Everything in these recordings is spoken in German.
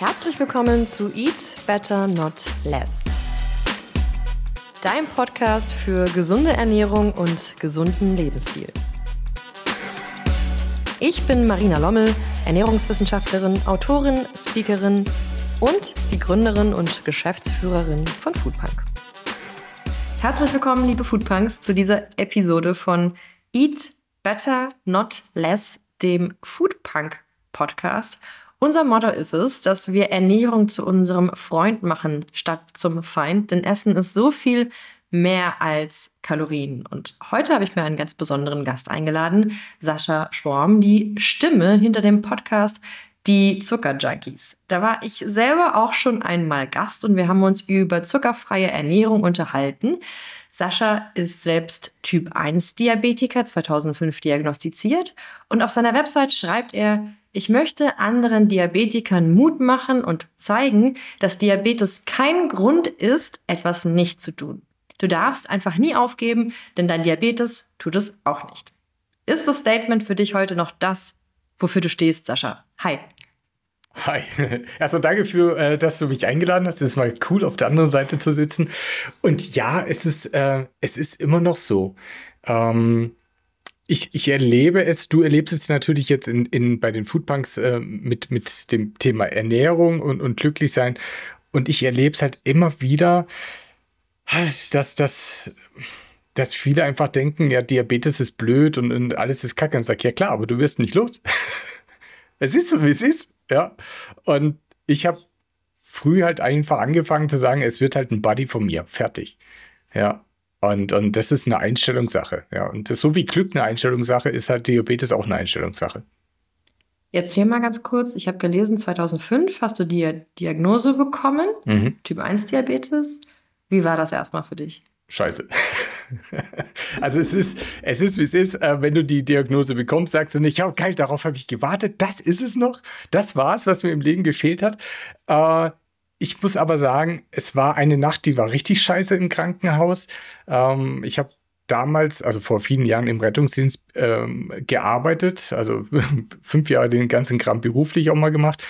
Herzlich willkommen zu Eat Better Not Less. Dein Podcast für gesunde Ernährung und gesunden Lebensstil. Ich bin Marina Lommel, Ernährungswissenschaftlerin, Autorin, Speakerin und die Gründerin und Geschäftsführerin von Foodpunk. Herzlich willkommen, liebe Foodpunks, zu dieser Episode von Eat Better Not Less, dem Foodpunk Podcast. Unser Motto ist es, dass wir Ernährung zu unserem Freund machen statt zum Feind, denn Essen ist so viel mehr als Kalorien. Und heute habe ich mir einen ganz besonderen Gast eingeladen, Sascha Schwarm, die Stimme hinter dem Podcast Die Zuckerjunkies. Da war ich selber auch schon einmal Gast und wir haben uns über zuckerfreie Ernährung unterhalten. Sascha ist selbst Typ 1 Diabetiker, 2005 diagnostiziert und auf seiner Website schreibt er, ich möchte anderen Diabetikern Mut machen und zeigen, dass Diabetes kein Grund ist, etwas nicht zu tun. Du darfst einfach nie aufgeben, denn dein Diabetes tut es auch nicht. Ist das Statement für dich heute noch das, wofür du stehst, Sascha? Hi. Hi. Erstmal danke für, äh, dass du mich eingeladen hast. Es ist mal cool, auf der anderen Seite zu sitzen. Und ja, es ist, äh, es ist immer noch so. Ähm, ich, ich erlebe es, du erlebst es natürlich jetzt in, in, bei den Foodpunks äh, mit, mit dem Thema Ernährung und, und glücklich sein. Und ich erlebe es halt immer wieder, dass, dass, dass viele einfach denken, ja, Diabetes ist blöd und, und alles ist kacke. Und sage, ja klar, aber du wirst nicht los. es ist so, wie es ist. Ja. Und ich habe früh halt einfach angefangen zu sagen, es wird halt ein Buddy von mir. Fertig. Ja. Und, und das ist eine Einstellungssache. Ja. Und das, so wie Glück eine Einstellungssache ist halt Diabetes auch eine Einstellungssache. Erzähl mal ganz kurz, ich habe gelesen, 2005 hast du die Diagnose bekommen, mhm. Typ 1 Diabetes. Wie war das erstmal für dich? Scheiße. also es ist, es ist, wie es ist. Äh, wenn du die Diagnose bekommst, sagst du nicht, ja geil, darauf habe ich gewartet. Das ist es noch. Das war es, was mir im Leben gefehlt hat. Ich muss aber sagen, es war eine Nacht, die war richtig scheiße im Krankenhaus. Ähm, ich habe damals, also vor vielen Jahren im Rettungsdienst ähm, gearbeitet, also fünf Jahre den ganzen Kram beruflich auch mal gemacht.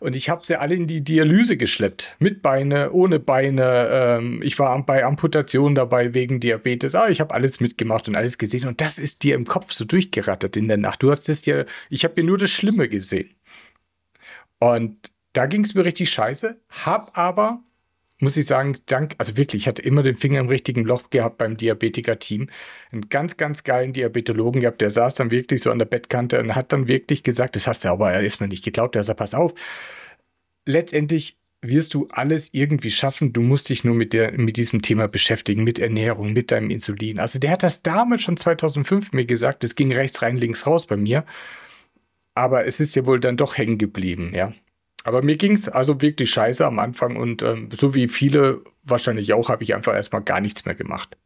Und ich habe sie alle in die Dialyse geschleppt. Mit Beine, ohne Beine. Ähm, ich war bei Amputation dabei wegen Diabetes. Ah, ich habe alles mitgemacht und alles gesehen. Und das ist dir im Kopf so durchgerattert in der Nacht. Du hast es ja, ich habe mir nur das Schlimme gesehen. Und da ging es mir richtig scheiße, hab aber, muss ich sagen, dank, also wirklich, ich hatte immer den Finger im richtigen Loch gehabt beim Diabetiker-Team. Einen ganz, ganz geilen Diabetologen gehabt, der saß dann wirklich so an der Bettkante und hat dann wirklich gesagt, das hast du aber erstmal nicht geglaubt, der sagt, pass auf. Letztendlich wirst du alles irgendwie schaffen. Du musst dich nur mit, der, mit diesem Thema beschäftigen, mit Ernährung, mit deinem Insulin. Also der hat das damals schon 2005 mir gesagt. Es ging rechts rein, links raus bei mir. Aber es ist ja wohl dann doch hängen geblieben, ja. Aber mir ging es also wirklich scheiße am Anfang und ähm, so wie viele wahrscheinlich auch, habe ich einfach erstmal gar nichts mehr gemacht.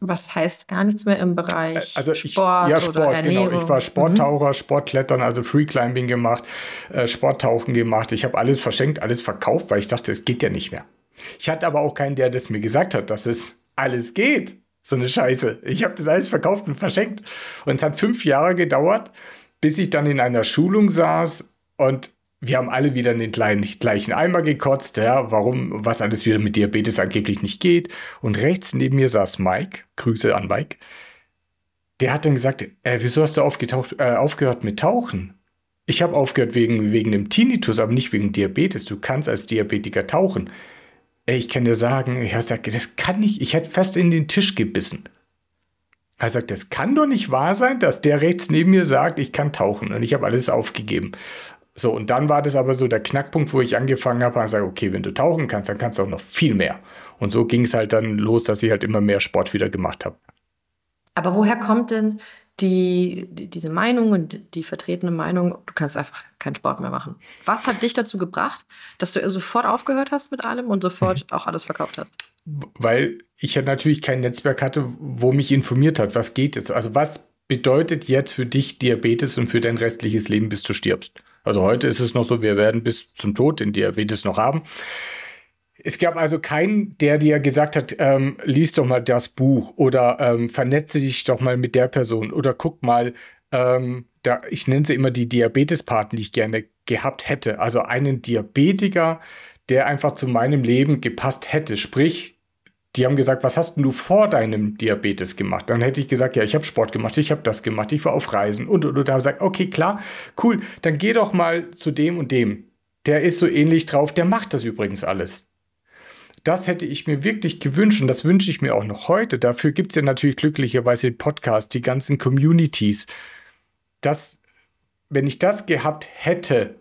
Was heißt gar nichts mehr im Bereich äh, also ich, Sport? Ja, Sport, oder genau. Ich war Sporttaucher, mhm. Sportklettern, also Freeclimbing gemacht, äh, Sporttauchen gemacht. Ich habe alles verschenkt, alles verkauft, weil ich dachte, es geht ja nicht mehr. Ich hatte aber auch keinen, der das mir gesagt hat, dass es alles geht. So eine Scheiße. Ich habe das alles verkauft und verschenkt. Und es hat fünf Jahre gedauert, bis ich dann in einer Schulung saß und wir haben alle wieder in den kleinen, gleichen Eimer gekotzt, ja, warum, was alles wieder mit Diabetes angeblich nicht geht. Und rechts neben mir saß Mike, Grüße an Mike. Der hat dann gesagt, äh, wieso hast du äh, aufgehört mit Tauchen? Ich habe aufgehört wegen, wegen dem Tinnitus, aber nicht wegen Diabetes. Du kannst als Diabetiker tauchen. Ey, ich kann dir sagen, ich habe gesagt, das kann nicht, ich hätte fest in den Tisch gebissen. Er sagt, das kann doch nicht wahr sein, dass der rechts neben mir sagt, ich kann tauchen. Und ich habe alles aufgegeben. So, und dann war das aber so der Knackpunkt, wo ich angefangen habe, und sage, okay, wenn du tauchen kannst, dann kannst du auch noch viel mehr. Und so ging es halt dann los, dass ich halt immer mehr Sport wieder gemacht habe. Aber woher kommt denn die, die, diese Meinung und die vertretene Meinung, du kannst einfach keinen Sport mehr machen? Was hat dich dazu gebracht, dass du sofort aufgehört hast mit allem und sofort mhm. auch alles verkauft hast? Weil ich ja natürlich kein Netzwerk hatte, wo mich informiert hat, was geht jetzt. Also was bedeutet jetzt für dich Diabetes und für dein restliches Leben, bis du stirbst? Also heute ist es noch so, wir werden bis zum Tod den Diabetes noch haben. Es gab also keinen, der dir gesagt hat, ähm, lies doch mal das Buch oder ähm, vernetze dich doch mal mit der Person oder guck mal, ähm, da, ich nenne sie immer die Diabetespaten, die ich gerne gehabt hätte. Also einen Diabetiker, der einfach zu meinem Leben gepasst hätte. Sprich, die haben gesagt, was hast du vor deinem Diabetes gemacht? Dann hätte ich gesagt, ja, ich habe Sport gemacht, ich habe das gemacht, ich war auf Reisen und und und. Da habe ich gesagt, okay, klar, cool, dann geh doch mal zu dem und dem. Der ist so ähnlich drauf, der macht das übrigens alles. Das hätte ich mir wirklich gewünscht und das wünsche ich mir auch noch heute. Dafür gibt es ja natürlich glücklicherweise den Podcast, die ganzen Communities. Das, wenn ich das gehabt hätte,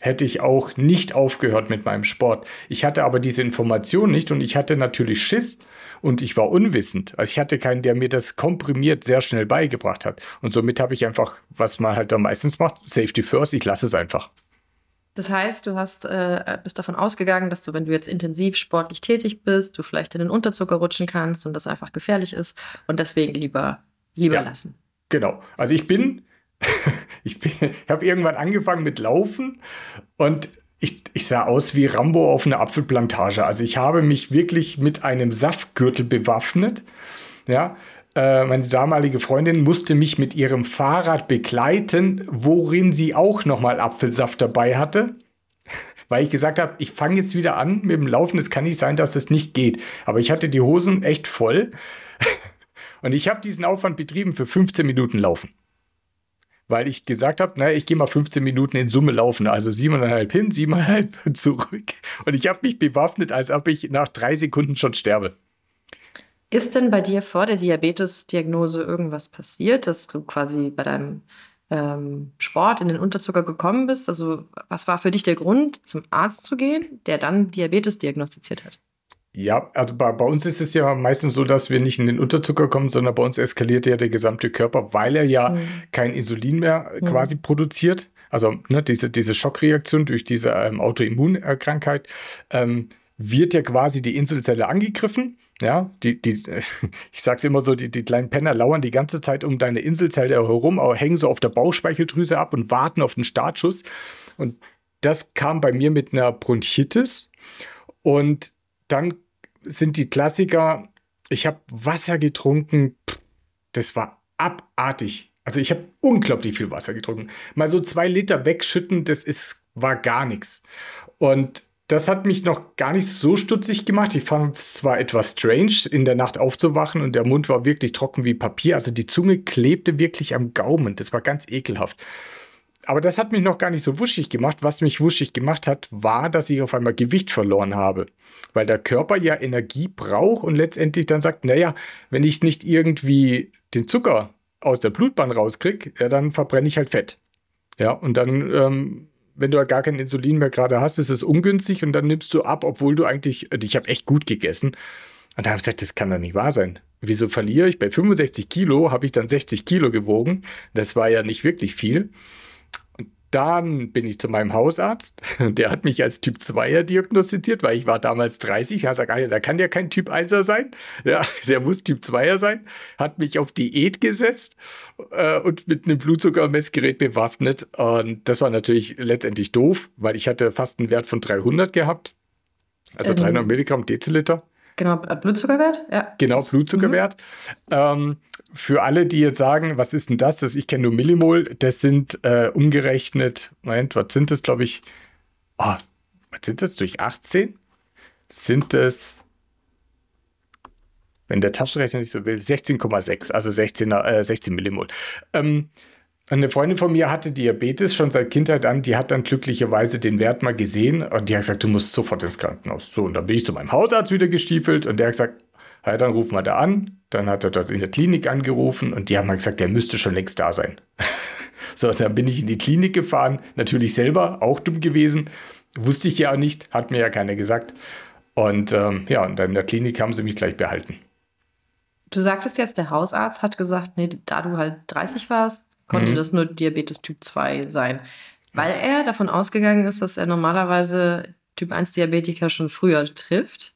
hätte ich auch nicht aufgehört mit meinem Sport. Ich hatte aber diese Information nicht und ich hatte natürlich Schiss und ich war unwissend. Also ich hatte keinen, der mir das komprimiert sehr schnell beigebracht hat. Und somit habe ich einfach, was man halt da meistens macht, Safety First, ich lasse es einfach. Das heißt, du hast, äh, bist davon ausgegangen, dass du, wenn du jetzt intensiv sportlich tätig bist, du vielleicht in den Unterzucker rutschen kannst und das einfach gefährlich ist und deswegen lieber, lieber ja, lassen. Genau. Also ich bin ich, ich habe irgendwann angefangen mit Laufen und ich, ich, sah aus wie Rambo auf einer Apfelplantage. Also ich habe mich wirklich mit einem Saftgürtel bewaffnet. Ja, äh, meine damalige Freundin musste mich mit ihrem Fahrrad begleiten, worin sie auch nochmal Apfelsaft dabei hatte. Weil ich gesagt habe, ich fange jetzt wieder an mit dem Laufen. Es kann nicht sein, dass das nicht geht. Aber ich hatte die Hosen echt voll. Und ich habe diesen Aufwand betrieben für 15 Minuten Laufen weil ich gesagt habe, naja, ich gehe mal 15 Minuten in Summe laufen, also siebeneinhalb hin, siebeneinhalb zurück. Und ich habe mich bewaffnet, als ob ich nach drei Sekunden schon sterbe. Ist denn bei dir vor der Diabetes-Diagnose irgendwas passiert, dass du quasi bei deinem ähm, Sport in den Unterzucker gekommen bist? Also was war für dich der Grund, zum Arzt zu gehen, der dann Diabetes diagnostiziert hat? Ja, also bei, bei, uns ist es ja meistens so, dass wir nicht in den Unterzucker kommen, sondern bei uns eskaliert ja der gesamte Körper, weil er ja mhm. kein Insulin mehr mhm. quasi produziert. Also ne, diese, diese Schockreaktion durch diese ähm, Autoimmunkrankheit ähm, wird ja quasi die Inselzelle angegriffen. Ja, die, die, ich sag's immer so, die, die kleinen Penner lauern die ganze Zeit um deine Inselzelle herum, hängen so auf der Bauchspeicheldrüse ab und warten auf den Startschuss. Und das kam bei mir mit einer Bronchitis. Und dann sind die Klassiker. Ich habe Wasser getrunken. Das war abartig. Also ich habe unglaublich viel Wasser getrunken. Mal so zwei Liter wegschütten, das ist, war gar nichts. Und das hat mich noch gar nicht so stutzig gemacht. Ich fand es zwar etwas strange, in der Nacht aufzuwachen und der Mund war wirklich trocken wie Papier. Also die Zunge klebte wirklich am Gaumen. Das war ganz ekelhaft. Aber das hat mich noch gar nicht so wuschig gemacht. Was mich wuschig gemacht hat, war, dass ich auf einmal Gewicht verloren habe. Weil der Körper ja Energie braucht und letztendlich dann sagt, naja, wenn ich nicht irgendwie den Zucker aus der Blutbahn rauskriege, ja, dann verbrenne ich halt Fett. Ja, und dann, ähm, wenn du halt gar kein Insulin mehr gerade hast, ist es ungünstig und dann nimmst du ab, obwohl du eigentlich, ich habe echt gut gegessen. Und da habe ich gesagt, das kann doch nicht wahr sein. Wieso verliere ich? Bei 65 Kilo habe ich dann 60 Kilo gewogen. Das war ja nicht wirklich viel. Dann bin ich zu meinem Hausarzt. Der hat mich als Typ 2er diagnostiziert, weil ich war damals 30. Er sagt, da kann ja kein Typ 1er sein. Ja, der muss Typ 2er sein. Hat mich auf Diät gesetzt äh, und mit einem Blutzuckermessgerät bewaffnet. Und das war natürlich letztendlich doof, weil ich hatte fast einen Wert von 300 gehabt. Also ähm, 300 Milligramm Deziliter. Genau, Blutzuckerwert? Ja. Genau, Blutzuckerwert. Mhm. Ähm, für alle, die jetzt sagen, was ist denn das? das ich kenne nur Millimol, das sind äh, umgerechnet, Moment, was sind das, glaube ich? Oh, was sind das durch 18? Sind es, wenn der Taschenrechner nicht so will, 16,6, also 16, äh, 16 Millimol. Ähm, eine Freundin von mir hatte Diabetes schon seit Kindheit an, die hat dann glücklicherweise den Wert mal gesehen und die hat gesagt, du musst sofort ins Krankenhaus. So, und dann bin ich zu meinem Hausarzt wieder gestiefelt und der hat gesagt, ja, dann rufen wir da an. Dann hat er dort in der Klinik angerufen und die haben mal gesagt, der müsste schon längst da sein. so, dann bin ich in die Klinik gefahren, natürlich selber, auch dumm gewesen. Wusste ich ja auch nicht, hat mir ja keiner gesagt. Und ähm, ja, und dann in der Klinik haben sie mich gleich behalten. Du sagtest jetzt, der Hausarzt hat gesagt, nee, da du halt 30 warst, konnte mhm. das nur Diabetes Typ 2 sein. Weil er davon ausgegangen ist, dass er normalerweise Typ 1 Diabetiker schon früher trifft.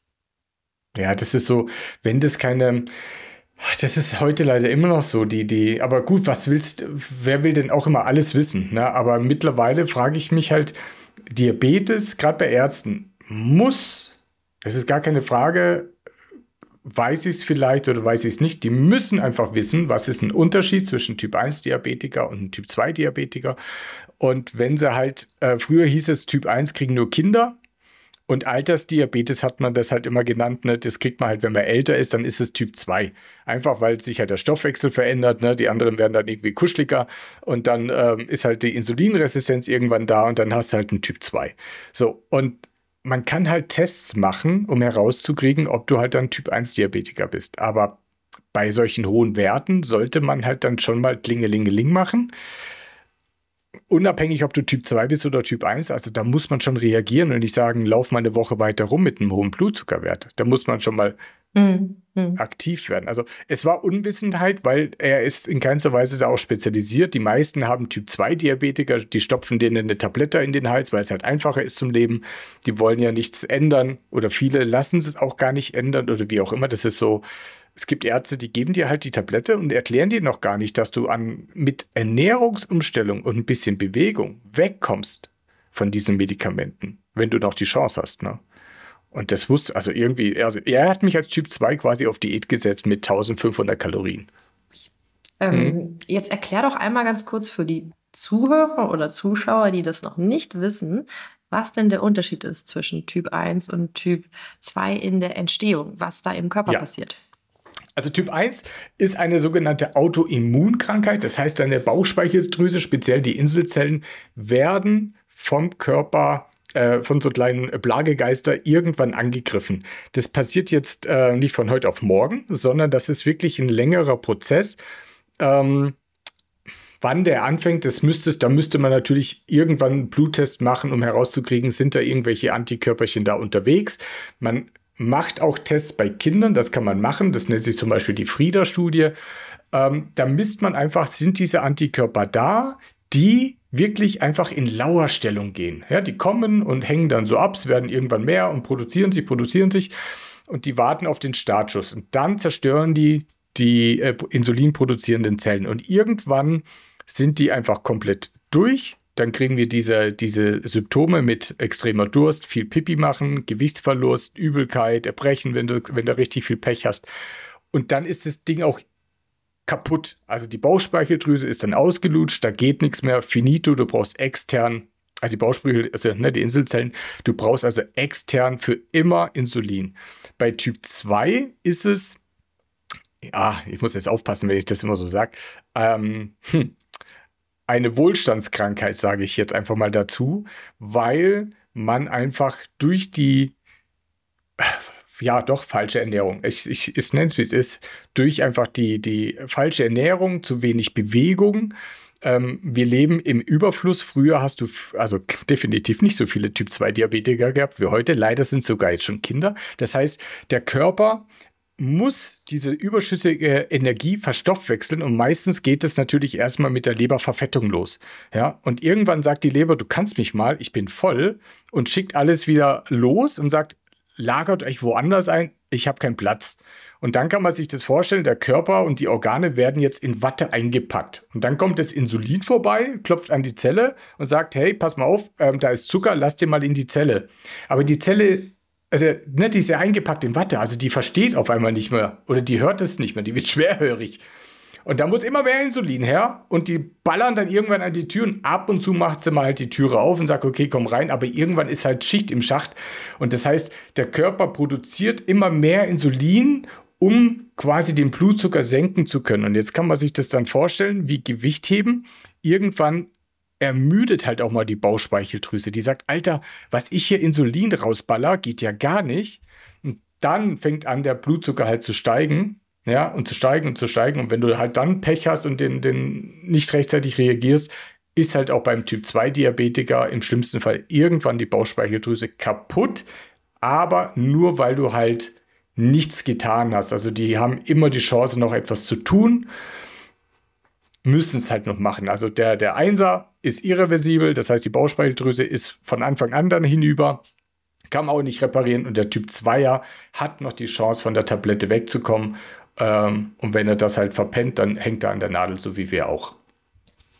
Ja, das ist so, wenn das keine. Das ist heute leider immer noch so, die, die, aber gut, was willst, wer will denn auch immer alles wissen? Ne? Aber mittlerweile frage ich mich halt, Diabetes, gerade bei Ärzten, muss, das ist gar keine Frage, weiß ich es vielleicht oder weiß ich es nicht. Die müssen einfach wissen, was ist ein Unterschied zwischen Typ 1 Diabetiker und Typ 2 Diabetiker. Und wenn sie halt, äh, früher hieß es, Typ 1 kriegen nur Kinder, und Altersdiabetes hat man das halt immer genannt. Ne? Das kriegt man halt, wenn man älter ist, dann ist es Typ 2. Einfach weil sich halt der Stoffwechsel verändert. Ne? Die anderen werden dann irgendwie kuscheliger und dann ähm, ist halt die Insulinresistenz irgendwann da und dann hast du halt einen Typ 2. So, und man kann halt Tests machen, um herauszukriegen, ob du halt dann Typ 1 Diabetiker bist. Aber bei solchen hohen Werten sollte man halt dann schon mal Klingelingeling machen unabhängig, ob du Typ 2 bist oder Typ 1, also da muss man schon reagieren und nicht sagen, lauf mal eine Woche weiter rum mit einem hohen Blutzuckerwert. Da muss man schon mal mhm. aktiv werden. Also es war Unwissenheit, weil er ist in keinster Weise da auch spezialisiert. Die meisten haben Typ 2 Diabetiker, die stopfen denen eine Tablette in den Hals, weil es halt einfacher ist zum Leben. Die wollen ja nichts ändern oder viele lassen es auch gar nicht ändern oder wie auch immer. Das ist so es gibt Ärzte, die geben dir halt die Tablette und erklären dir noch gar nicht, dass du an, mit Ernährungsumstellung und ein bisschen Bewegung wegkommst von diesen Medikamenten, wenn du noch die Chance hast. Ne? Und das wusste, also irgendwie, also er hat mich als Typ 2 quasi auf Diät gesetzt mit 1500 Kalorien. Ähm, hm. Jetzt erklär doch einmal ganz kurz für die Zuhörer oder Zuschauer, die das noch nicht wissen, was denn der Unterschied ist zwischen Typ 1 und Typ 2 in der Entstehung, was da im Körper ja. passiert. Also Typ 1 ist eine sogenannte Autoimmunkrankheit. Das heißt, deine Bauchspeicheldrüse, speziell die Inselzellen, werden vom Körper äh, von so kleinen Plagegeister irgendwann angegriffen. Das passiert jetzt äh, nicht von heute auf morgen, sondern das ist wirklich ein längerer Prozess. Ähm, wann der anfängt, das müsste, da müsste man natürlich irgendwann einen Bluttest machen, um herauszukriegen, sind da irgendwelche Antikörperchen da unterwegs. Man macht auch Tests bei Kindern, das kann man machen, das nennt sich zum Beispiel die Frieda-Studie. Ähm, da misst man einfach, sind diese Antikörper da, die wirklich einfach in Lauerstellung gehen. Ja, die kommen und hängen dann so ab, es werden irgendwann mehr und produzieren sich, produzieren sich und die warten auf den Startschuss und dann zerstören die die äh, Insulin produzierenden Zellen und irgendwann sind die einfach komplett durch dann kriegen wir diese, diese Symptome mit extremer Durst, viel Pipi machen, Gewichtsverlust, Übelkeit, Erbrechen, wenn du, wenn du richtig viel Pech hast. Und dann ist das Ding auch kaputt. Also die Bauchspeicheldrüse ist dann ausgelutscht, da geht nichts mehr, finito, du brauchst extern, also die Bauchspeichel, also ne, die Inselzellen, du brauchst also extern für immer Insulin. Bei Typ 2 ist es, ja, ich muss jetzt aufpassen, wenn ich das immer so sage, ähm, hm, eine Wohlstandskrankheit, sage ich jetzt einfach mal dazu, weil man einfach durch die ja, doch, falsche Ernährung. Ich, ich, ich nenne es, wie es ist. Durch einfach die, die falsche Ernährung, zu wenig Bewegung. Ähm, wir leben im Überfluss. Früher hast du also definitiv nicht so viele Typ-2-Diabetiker gehabt wie heute. Leider sind sogar jetzt schon Kinder. Das heißt, der Körper muss diese überschüssige Energie verstoffwechseln und meistens geht es natürlich erstmal mit der Leberverfettung los. Ja, und irgendwann sagt die Leber, du kannst mich mal, ich bin voll und schickt alles wieder los und sagt, lagert euch woanders ein, ich habe keinen Platz. Und dann kann man sich das vorstellen, der Körper und die Organe werden jetzt in Watte eingepackt. Und dann kommt das Insulin vorbei, klopft an die Zelle und sagt, hey, pass mal auf, ähm, da ist Zucker, lass dir mal in die Zelle. Aber die Zelle also ne, die ist ja eingepackt in Watte, also die versteht auf einmal nicht mehr oder die hört es nicht mehr, die wird schwerhörig. Und da muss immer mehr Insulin her und die ballern dann irgendwann an die Türen. Ab und zu macht sie mal halt die Türe auf und sagt, okay, komm rein, aber irgendwann ist halt Schicht im Schacht. Und das heißt, der Körper produziert immer mehr Insulin, um quasi den Blutzucker senken zu können. Und jetzt kann man sich das dann vorstellen, wie Gewicht heben. Irgendwann ermüdet halt auch mal die Bauchspeicheldrüse. Die sagt, Alter, was ich hier Insulin rausballer, geht ja gar nicht. Und dann fängt an, der Blutzucker halt zu steigen. Ja, und zu steigen und zu steigen. Und wenn du halt dann Pech hast und den, den nicht rechtzeitig reagierst, ist halt auch beim Typ 2 Diabetiker im schlimmsten Fall irgendwann die Bauchspeicheldrüse kaputt. Aber nur weil du halt nichts getan hast. Also die haben immer die Chance, noch etwas zu tun müssen es halt noch machen. Also der, der Einser ist irreversibel, das heißt, die Bauchspeicheldrüse ist von Anfang an dann hinüber, kann man auch nicht reparieren und der Typ 2er hat noch die Chance, von der Tablette wegzukommen. Ähm, und wenn er das halt verpennt, dann hängt er an der Nadel, so wie wir auch.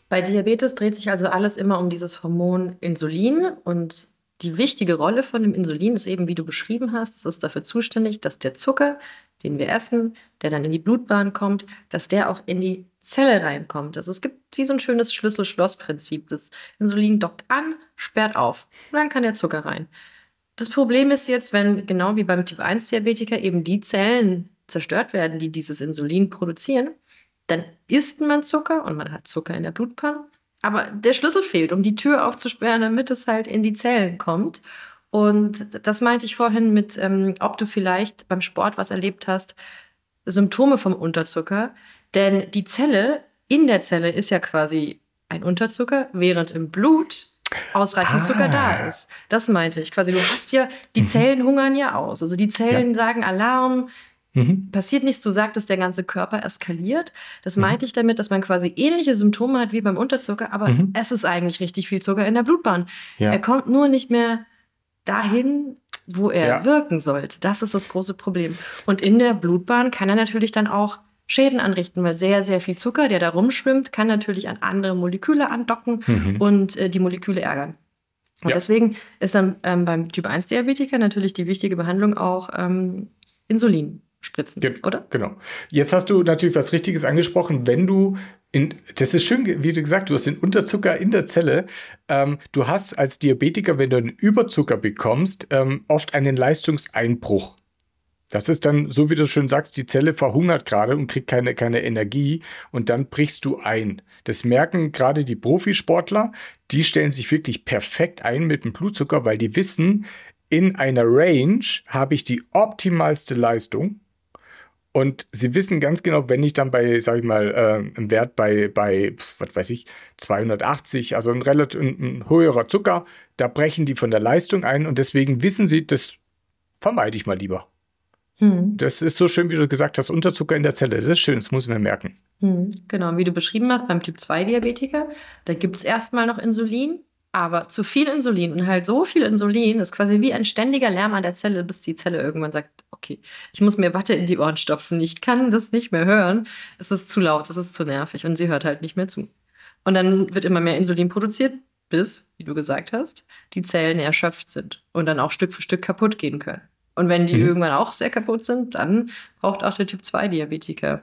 Bei Diabetes dreht sich also alles immer um dieses Hormon Insulin und die wichtige Rolle von dem Insulin ist eben, wie du beschrieben hast, es ist dafür zuständig, dass der Zucker, den wir essen, der dann in die Blutbahn kommt, dass der auch in die Zelle reinkommt. Also es gibt wie so ein schönes Schlüssel-Schloss-Prinzip. Das Insulin dockt an, sperrt auf und dann kann der Zucker rein. Das Problem ist jetzt, wenn genau wie beim Typ-1-Diabetiker eben die Zellen zerstört werden, die dieses Insulin produzieren, dann isst man Zucker und man hat Zucker in der Blutbahn aber der Schlüssel fehlt, um die Tür aufzusperren, damit es halt in die Zellen kommt. Und das meinte ich vorhin mit, ähm, ob du vielleicht beim Sport was erlebt hast, Symptome vom Unterzucker. Denn die Zelle, in der Zelle ist ja quasi ein Unterzucker, während im Blut ausreichend ah. Zucker da ist. Das meinte ich. Quasi, du hast ja, die mhm. Zellen hungern ja aus. Also die Zellen ja. sagen Alarm, Mhm. Passiert nichts, du sagtest, der ganze Körper eskaliert. Das mhm. meinte ich damit, dass man quasi ähnliche Symptome hat wie beim Unterzucker, aber mhm. es ist eigentlich richtig viel Zucker in der Blutbahn. Ja. Er kommt nur nicht mehr dahin, wo er ja. wirken sollte. Das ist das große Problem. Und in der Blutbahn kann er natürlich dann auch Schäden anrichten, weil sehr, sehr viel Zucker, der da rumschwimmt, kann natürlich an andere Moleküle andocken mhm. und äh, die Moleküle ärgern. Und ja. deswegen ist dann ähm, beim Typ-1-Diabetiker natürlich die wichtige Behandlung auch ähm, Insulin spritzen, Ge oder? Genau. Jetzt hast du natürlich was Richtiges angesprochen. Wenn du in, das ist schön, wie du gesagt, du hast den Unterzucker in der Zelle. Ähm, du hast als Diabetiker, wenn du einen Überzucker bekommst, ähm, oft einen Leistungseinbruch. Das ist dann, so wie du schön sagst, die Zelle verhungert gerade und kriegt keine, keine Energie und dann brichst du ein. Das merken gerade die Profisportler, die stellen sich wirklich perfekt ein mit dem Blutzucker, weil die wissen, in einer Range habe ich die optimalste Leistung und sie wissen ganz genau, wenn ich dann bei, sag ich mal, äh, im Wert bei, bei, was weiß ich, 280, also ein relativ ein, höherer Zucker, da brechen die von der Leistung ein und deswegen wissen sie, das vermeide ich mal lieber. Hm. Das ist so schön, wie du gesagt hast, Unterzucker in der Zelle. Das ist schön, das muss man merken. Hm. Genau, wie du beschrieben hast, beim Typ 2-Diabetiker, da gibt es erstmal noch Insulin, aber zu viel Insulin und halt so viel Insulin ist quasi wie ein ständiger Lärm an der Zelle, bis die Zelle irgendwann sagt, okay, ich muss mir Watte in die Ohren stopfen, ich kann das nicht mehr hören, es ist zu laut, es ist zu nervig und sie hört halt nicht mehr zu. Und dann wird immer mehr Insulin produziert, bis, wie du gesagt hast, die Zellen erschöpft sind und dann auch Stück für Stück kaputt gehen können. Und wenn die mhm. irgendwann auch sehr kaputt sind, dann braucht auch der Typ 2 Diabetiker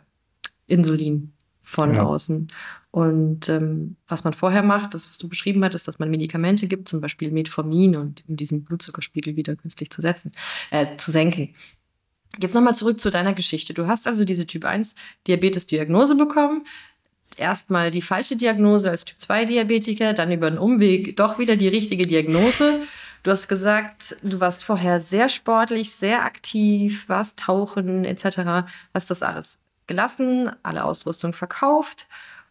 Insulin von ja. außen. Und ähm, was man vorher macht, das, was du beschrieben hattest, dass man Medikamente gibt, zum Beispiel Metformin und um diesen Blutzuckerspiegel wieder künstlich zu setzen, äh, zu senken. Jetzt nochmal zurück zu deiner Geschichte. Du hast also diese Typ 1 Diabetes-Diagnose bekommen. Erstmal die falsche Diagnose als Typ 2 Diabetiker, dann über einen Umweg doch wieder die richtige Diagnose. Du hast gesagt, du warst vorher sehr sportlich, sehr aktiv, warst tauchen etc. Hast das alles gelassen, alle Ausrüstung verkauft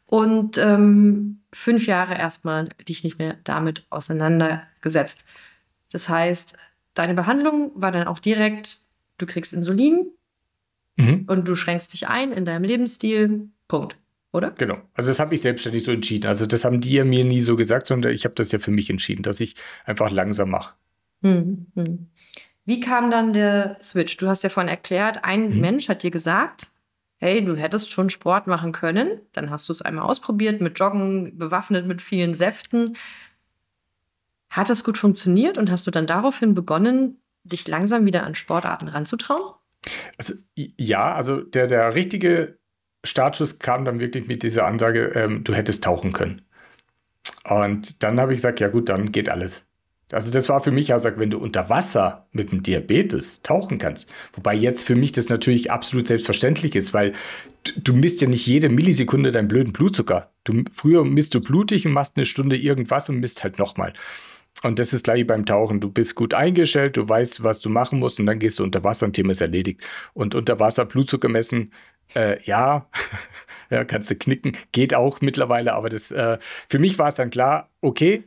und ähm, fünf Jahre erstmal dich nicht mehr damit auseinandergesetzt. Das heißt, deine Behandlung war dann auch direkt, du kriegst Insulin mhm. und du schränkst dich ein in deinem Lebensstil. Punkt. Oder? Genau. Also das habe ich selbstständig so entschieden. Also das haben die ja mir nie so gesagt, sondern ich habe das ja für mich entschieden, dass ich einfach langsam mache. Mhm. Wie kam dann der Switch? Du hast ja vorhin erklärt, ein mhm. Mensch hat dir gesagt, hey, du hättest schon Sport machen können. Dann hast du es einmal ausprobiert mit Joggen, bewaffnet mit vielen Säften. Hat das gut funktioniert und hast du dann daraufhin begonnen, dich langsam wieder an Sportarten ranzutrauen? Also, ja, also der, der richtige Startschuss kam dann wirklich mit dieser Ansage, ähm, du hättest tauchen können. Und dann habe ich gesagt, ja gut, dann geht alles. Also das war für mich, also wenn du unter Wasser mit dem Diabetes tauchen kannst, wobei jetzt für mich das natürlich absolut selbstverständlich ist, weil du, misst ja nicht jede Millisekunde deinen blöden Blutzucker. Du, früher misst du blutig und machst eine Stunde irgendwas und misst halt nochmal. Und das ist gleich beim Tauchen. Du bist gut eingestellt, du weißt, was du machen musst und dann gehst du unter Wasser und Thema ist erledigt. Und unter Wasser Blutzucker messen, äh, ja, ja, kannst du knicken, geht auch mittlerweile, aber das, äh, für mich war es dann klar, okay,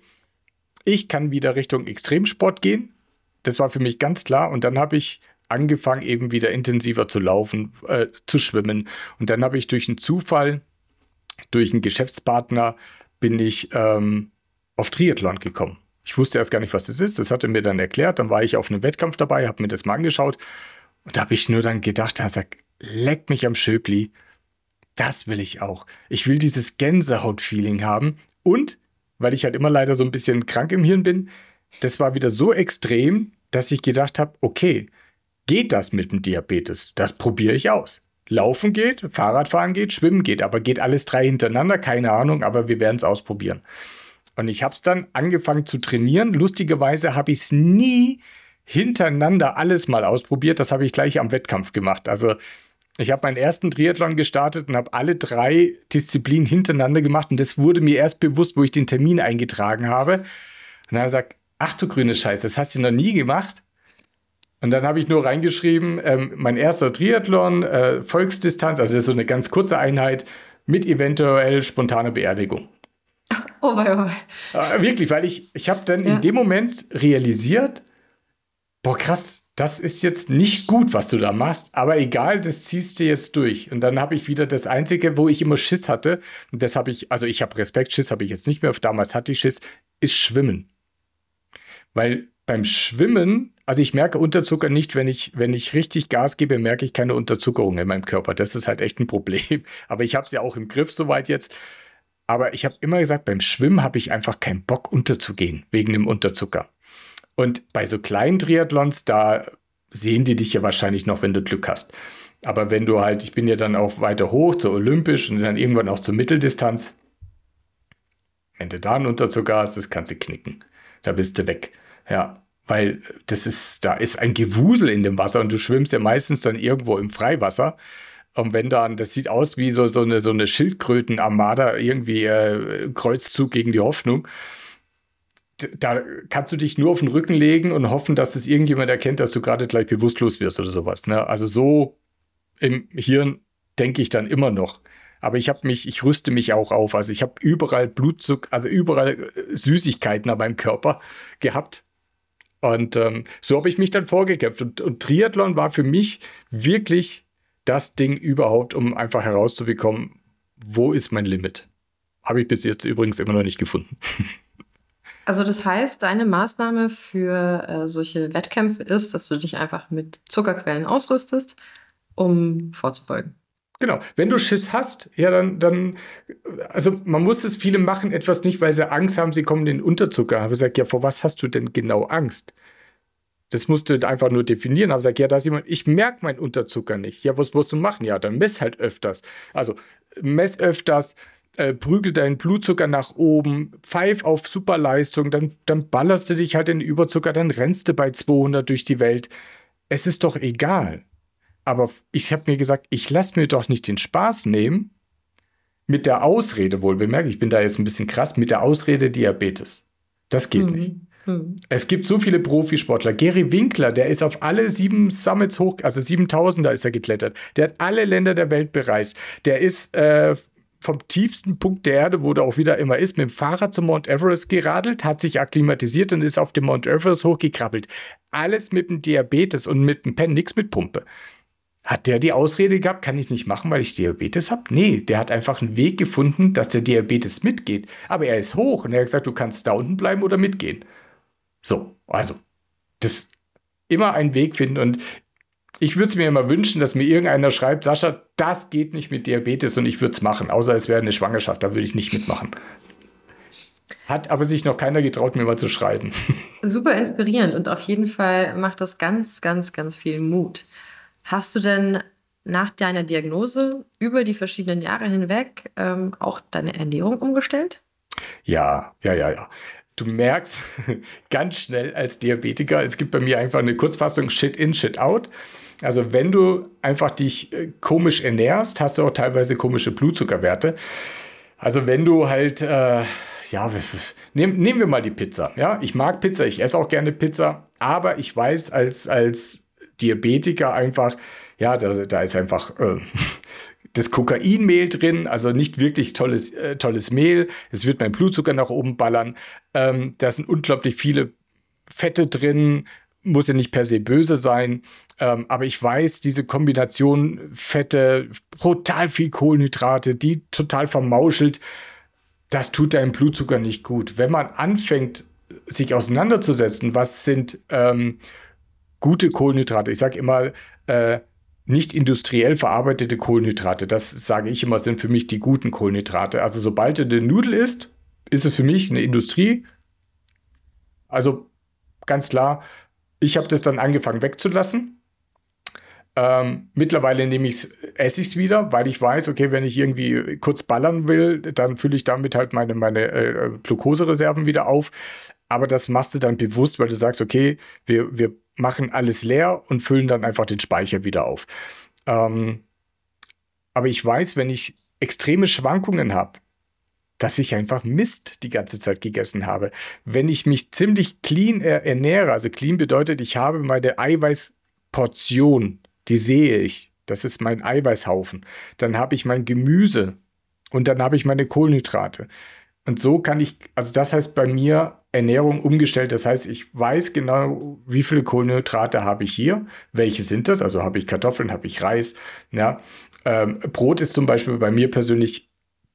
ich kann wieder Richtung Extremsport gehen. Das war für mich ganz klar. Und dann habe ich angefangen, eben wieder intensiver zu laufen, äh, zu schwimmen. Und dann habe ich durch einen Zufall, durch einen Geschäftspartner, bin ich ähm, auf Triathlon gekommen. Ich wusste erst gar nicht, was das ist. Das hat er mir dann erklärt. Dann war ich auf einem Wettkampf dabei, habe mir das mal angeschaut. Und da habe ich nur dann gedacht, er sagt, leck mich am Schöpli. Das will ich auch. Ich will dieses Gänsehaut-Feeling haben. Und weil ich halt immer leider so ein bisschen krank im Hirn bin, das war wieder so extrem, dass ich gedacht habe, okay, geht das mit dem Diabetes? Das probiere ich aus. Laufen geht, Fahrradfahren geht, Schwimmen geht, aber geht alles drei hintereinander, keine Ahnung, aber wir werden es ausprobieren. Und ich habe es dann angefangen zu trainieren. Lustigerweise habe ich es nie hintereinander alles mal ausprobiert. Das habe ich gleich am Wettkampf gemacht. Also ich habe meinen ersten Triathlon gestartet und habe alle drei Disziplinen hintereinander gemacht. Und das wurde mir erst bewusst, wo ich den Termin eingetragen habe. Und dann habe ich gesagt, ach du grüne Scheiße, das hast du noch nie gemacht. Und dann habe ich nur reingeschrieben, ähm, mein erster Triathlon, äh, Volksdistanz, also das ist so eine ganz kurze Einheit mit eventuell spontaner Beerdigung. Oh wei, oh wei. Äh, wirklich, weil ich, ich habe dann ja. in dem Moment realisiert, boah krass, das ist jetzt nicht gut, was du da machst, aber egal, das ziehst du jetzt durch. Und dann habe ich wieder das Einzige, wo ich immer Schiss hatte, und das habe ich, also ich habe Respekt, Schiss habe ich jetzt nicht mehr, damals hatte ich Schiss, ist Schwimmen. Weil beim Schwimmen, also ich merke Unterzucker nicht, wenn ich, wenn ich richtig Gas gebe, merke ich keine Unterzuckerung in meinem Körper. Das ist halt echt ein Problem. Aber ich habe es ja auch im Griff soweit jetzt. Aber ich habe immer gesagt, beim Schwimmen habe ich einfach keinen Bock unterzugehen, wegen dem Unterzucker. Und bei so kleinen Triathlons, da sehen die dich ja wahrscheinlich noch, wenn du Glück hast. Aber wenn du halt, ich bin ja dann auch weiter hoch zur Olympisch und dann irgendwann auch zur Mitteldistanz, wenn du da einen Unterzucker hast, das kannst du knicken. Da bist du weg. Ja, weil das ist, da ist ein Gewusel in dem Wasser und du schwimmst ja meistens dann irgendwo im Freiwasser. Und wenn dann, das sieht aus wie so, so eine, so eine Schildkrötenarmada, irgendwie äh, Kreuzzug gegen die Hoffnung. Da kannst du dich nur auf den Rücken legen und hoffen, dass das irgendjemand erkennt, dass du gerade gleich bewusstlos wirst oder sowas. Ne? Also so im Hirn denke ich dann immer noch. Aber ich habe mich, ich rüste mich auch auf. Also ich habe überall Blutzucker, also überall äh, Süßigkeiten an meinem Körper gehabt. Und ähm, so habe ich mich dann vorgekämpft. Und, und Triathlon war für mich wirklich das Ding überhaupt, um einfach herauszubekommen, wo ist mein Limit. Habe ich bis jetzt übrigens immer noch nicht gefunden. Also das heißt, deine Maßnahme für äh, solche Wettkämpfe ist, dass du dich einfach mit Zuckerquellen ausrüstest, um vorzubeugen. Genau. Wenn du Schiss hast, ja, dann, dann, also man muss es, viele machen etwas nicht, weil sie Angst haben, sie kommen in den Unterzucker. Aber sage, ja, vor was hast du denn genau Angst? Das musst du einfach nur definieren. Aber sag, ja, da ist jemand, ich merke meinen Unterzucker nicht. Ja, was musst du machen? Ja, dann mess halt öfters. Also mess öfters, äh, prügel deinen Blutzucker nach oben, pfeif auf Superleistung, dann, dann ballerst du dich halt in Überzucker, dann rennst du bei 200 durch die Welt. Es ist doch egal. Aber ich habe mir gesagt, ich lasse mir doch nicht den Spaß nehmen, mit der Ausrede, wohl bemerkt, ich bin da jetzt ein bisschen krass, mit der Ausrede Diabetes. Das geht mhm. nicht. Hm. Es gibt so viele Profisportler. Gary Winkler, der ist auf alle sieben Summits hoch, also 7000er ist er geklettert. Der hat alle Länder der Welt bereist. Der ist äh, vom tiefsten Punkt der Erde, wo der auch wieder immer ist, mit dem Fahrrad zum Mount Everest geradelt, hat sich akklimatisiert und ist auf dem Mount Everest hochgekrabbelt. Alles mit dem Diabetes und mit dem Pen, nichts mit Pumpe. Hat der die Ausrede gehabt, kann ich nicht machen, weil ich Diabetes habe? Nee, der hat einfach einen Weg gefunden, dass der Diabetes mitgeht. Aber er ist hoch und er hat gesagt, du kannst da unten bleiben oder mitgehen. So, also, das immer einen Weg finden und ich würde es mir immer wünschen, dass mir irgendeiner schreibt, Sascha, das geht nicht mit Diabetes und ich würde es machen, außer es wäre eine Schwangerschaft, da würde ich nicht mitmachen. Hat aber sich noch keiner getraut, mir mal zu schreiben. Super inspirierend und auf jeden Fall macht das ganz, ganz, ganz viel Mut. Hast du denn nach deiner Diagnose über die verschiedenen Jahre hinweg ähm, auch deine Ernährung umgestellt? Ja, ja, ja, ja du merkst ganz schnell als Diabetiker, es gibt bei mir einfach eine Kurzfassung Shit in, Shit out. Also wenn du einfach dich äh, komisch ernährst, hast du auch teilweise komische Blutzuckerwerte. Also wenn du halt, äh, ja, nehm, nehmen wir mal die Pizza. Ja, ich mag Pizza, ich esse auch gerne Pizza, aber ich weiß als, als Diabetiker einfach, ja, da, da ist einfach äh, das Kokainmehl drin, also nicht wirklich tolles, äh, tolles Mehl. Es wird mein Blutzucker nach oben ballern. Ähm, da sind unglaublich viele Fette drin, muss ja nicht per se böse sein. Ähm, aber ich weiß, diese Kombination Fette, brutal viel Kohlenhydrate, die total vermauschelt, das tut deinem Blutzucker nicht gut. Wenn man anfängt, sich auseinanderzusetzen, was sind ähm, gute Kohlenhydrate? Ich sage immer, äh, nicht industriell verarbeitete Kohlenhydrate, das sage ich immer, sind für mich die guten Kohlenhydrate. Also sobald du eine Nudel isst, ist es für mich eine Industrie. Also ganz klar, ich habe das dann angefangen wegzulassen. Ähm, mittlerweile nehme ich esse ich es wieder, weil ich weiß, okay, wenn ich irgendwie kurz ballern will, dann fülle ich damit halt meine, meine äh, Glukosereserven wieder auf. Aber das machst du dann bewusst, weil du sagst, okay, wir, wir machen alles leer und füllen dann einfach den Speicher wieder auf. Ähm, aber ich weiß, wenn ich extreme Schwankungen habe, dass ich einfach Mist die ganze Zeit gegessen habe. Wenn ich mich ziemlich clean ernähre, also clean bedeutet, ich habe meine Eiweißportion, die sehe ich. Das ist mein Eiweißhaufen. Dann habe ich mein Gemüse und dann habe ich meine Kohlenhydrate. Und so kann ich, also das heißt bei mir Ernährung umgestellt. Das heißt, ich weiß genau, wie viele Kohlenhydrate habe ich hier, welche sind das. Also habe ich Kartoffeln, habe ich Reis. Ja. Ähm, Brot ist zum Beispiel bei mir persönlich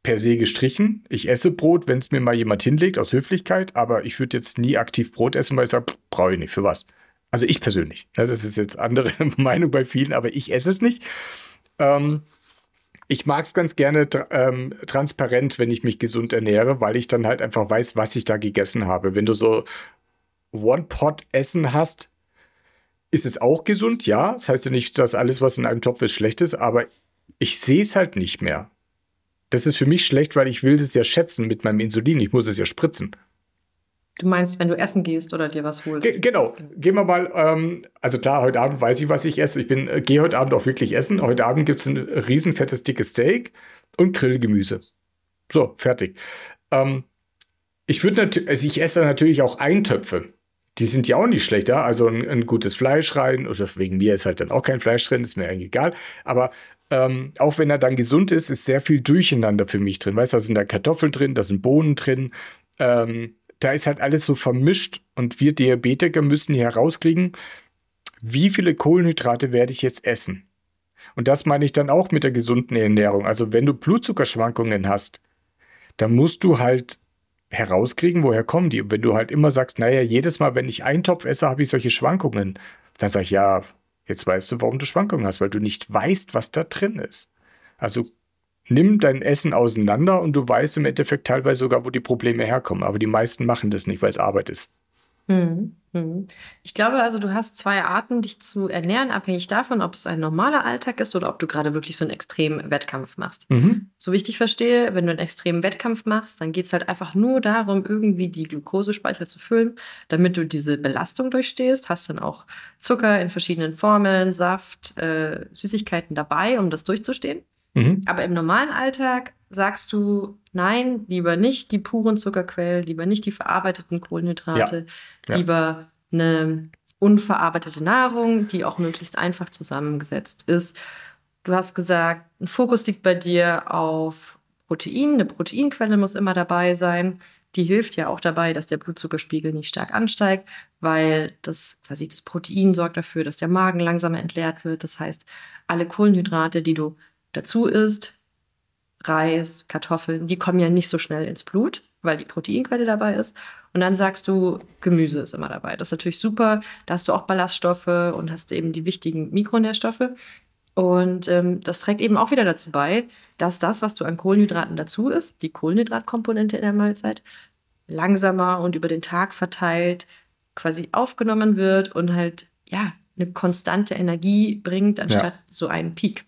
per se gestrichen. Ich esse Brot, wenn es mir mal jemand hinlegt, aus Höflichkeit, aber ich würde jetzt nie aktiv Brot essen, weil ich sage, brauche ich nicht, für was? Also ich persönlich. Ja, das ist jetzt andere Meinung bei vielen, aber ich esse es nicht. Ähm, ich mag es ganz gerne ähm, transparent, wenn ich mich gesund ernähre, weil ich dann halt einfach weiß, was ich da gegessen habe. Wenn du so One-Pot-Essen hast, ist es auch gesund, ja. Das heißt ja nicht, dass alles, was in einem Topf ist, schlecht ist, aber ich sehe es halt nicht mehr. Das ist für mich schlecht, weil ich will das ja schätzen mit meinem Insulin. Ich muss es ja spritzen. Du meinst, wenn du essen gehst oder dir was holst? Ge genau. Gehen wir mal, ähm, also klar, heute Abend weiß ich, was ich esse. Ich bin, äh, gehe heute Abend auch wirklich essen. Heute Abend gibt es ein riesenfettes, dickes Steak und Grillgemüse. So, fertig. Ähm, ich würde natürlich, also ich esse natürlich auch Eintöpfe. Die sind ja auch nicht schlecht, ja. Also ein, ein, gutes Fleisch rein, oder wegen mir ist halt dann auch kein Fleisch drin, ist mir eigentlich egal. Aber ähm, auch wenn er dann gesund ist, ist sehr viel Durcheinander für mich drin. Weißt du, da sind da Kartoffeln drin, da sind Bohnen drin. Ähm, da ist halt alles so vermischt und wir Diabetiker müssen hier herauskriegen, wie viele Kohlenhydrate werde ich jetzt essen. Und das meine ich dann auch mit der gesunden Ernährung. Also wenn du Blutzuckerschwankungen hast, dann musst du halt herauskriegen, woher kommen die. Und wenn du halt immer sagst, naja, jedes Mal, wenn ich einen Topf esse, habe ich solche Schwankungen, dann sage ich, ja, jetzt weißt du, warum du Schwankungen hast, weil du nicht weißt, was da drin ist. Also nimm dein Essen auseinander und du weißt im Endeffekt teilweise sogar, wo die Probleme herkommen. Aber die meisten machen das nicht, weil es Arbeit ist. Hm, hm. Ich glaube also, du hast zwei Arten, dich zu ernähren, abhängig davon, ob es ein normaler Alltag ist oder ob du gerade wirklich so einen extremen Wettkampf machst. Mhm. So wie ich dich verstehe, wenn du einen extremen Wettkampf machst, dann geht es halt einfach nur darum, irgendwie die Glukosespeicher zu füllen, damit du diese Belastung durchstehst. Hast dann auch Zucker in verschiedenen Formen, Saft, äh, Süßigkeiten dabei, um das durchzustehen. Mhm. Aber im normalen Alltag sagst du, nein, lieber nicht die puren Zuckerquellen, lieber nicht die verarbeiteten Kohlenhydrate, ja. Ja. lieber eine unverarbeitete Nahrung, die auch möglichst einfach zusammengesetzt ist. Du hast gesagt, ein Fokus liegt bei dir auf Protein. Eine Proteinquelle muss immer dabei sein. Die hilft ja auch dabei, dass der Blutzuckerspiegel nicht stark ansteigt, weil das, quasi das Protein sorgt dafür, dass der Magen langsamer entleert wird. Das heißt, alle Kohlenhydrate, die du dazu isst, Reis, Kartoffeln, die kommen ja nicht so schnell ins Blut, weil die Proteinquelle dabei ist. Und dann sagst du, Gemüse ist immer dabei. Das ist natürlich super. Da hast du auch Ballaststoffe und hast eben die wichtigen Mikronährstoffe. Und ähm, das trägt eben auch wieder dazu bei, dass das, was du an Kohlenhydraten dazu isst, die Kohlenhydratkomponente in der Mahlzeit, langsamer und über den Tag verteilt quasi aufgenommen wird und halt, ja, eine konstante Energie bringt, anstatt ja. so einen Peak.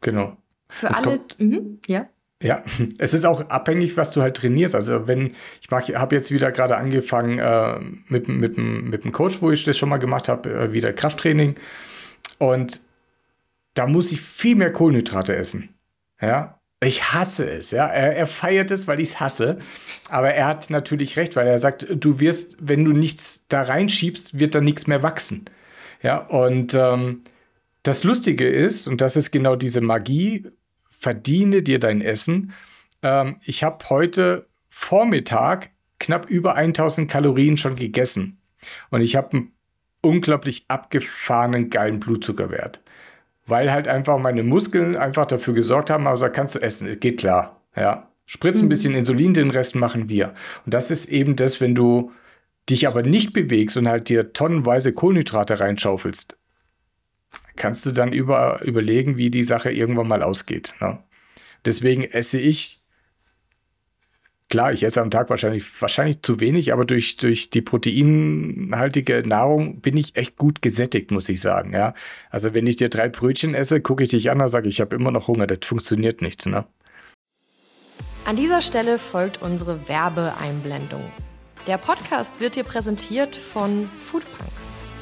Genau. Für alle, mhm, ja. Ja, es ist auch abhängig, was du halt trainierst. Also wenn, ich habe jetzt wieder gerade angefangen äh, mit, mit, mit dem Coach, wo ich das schon mal gemacht habe, äh, wieder Krafttraining. Und da muss ich viel mehr Kohlenhydrate essen. Ja, ich hasse es. Ja, er, er feiert es, weil ich es hasse. Aber er hat natürlich recht, weil er sagt, du wirst, wenn du nichts da reinschiebst, wird da nichts mehr wachsen. Ja, und ähm, das Lustige ist, und das ist genau diese Magie, verdiene dir dein Essen. Ähm, ich habe heute Vormittag knapp über 1000 Kalorien schon gegessen. Und ich habe einen unglaublich abgefahrenen, geilen Blutzuckerwert. Weil halt einfach meine Muskeln einfach dafür gesorgt haben, also kannst du essen, geht klar. Ja. Spritz ein mhm. bisschen Insulin, den Rest machen wir. Und das ist eben das, wenn du dich aber nicht bewegst und halt dir tonnenweise Kohlenhydrate reinschaufelst, kannst du dann über, überlegen, wie die Sache irgendwann mal ausgeht. Ne? Deswegen esse ich klar, ich esse am Tag wahrscheinlich, wahrscheinlich zu wenig, aber durch, durch die proteinhaltige Nahrung bin ich echt gut gesättigt, muss ich sagen. Ja? Also wenn ich dir drei Brötchen esse, gucke ich dich an und sage, ich habe immer noch Hunger. Das funktioniert nichts. Ne? An dieser Stelle folgt unsere Werbeeinblendung. Der Podcast wird dir präsentiert von Foodpunk.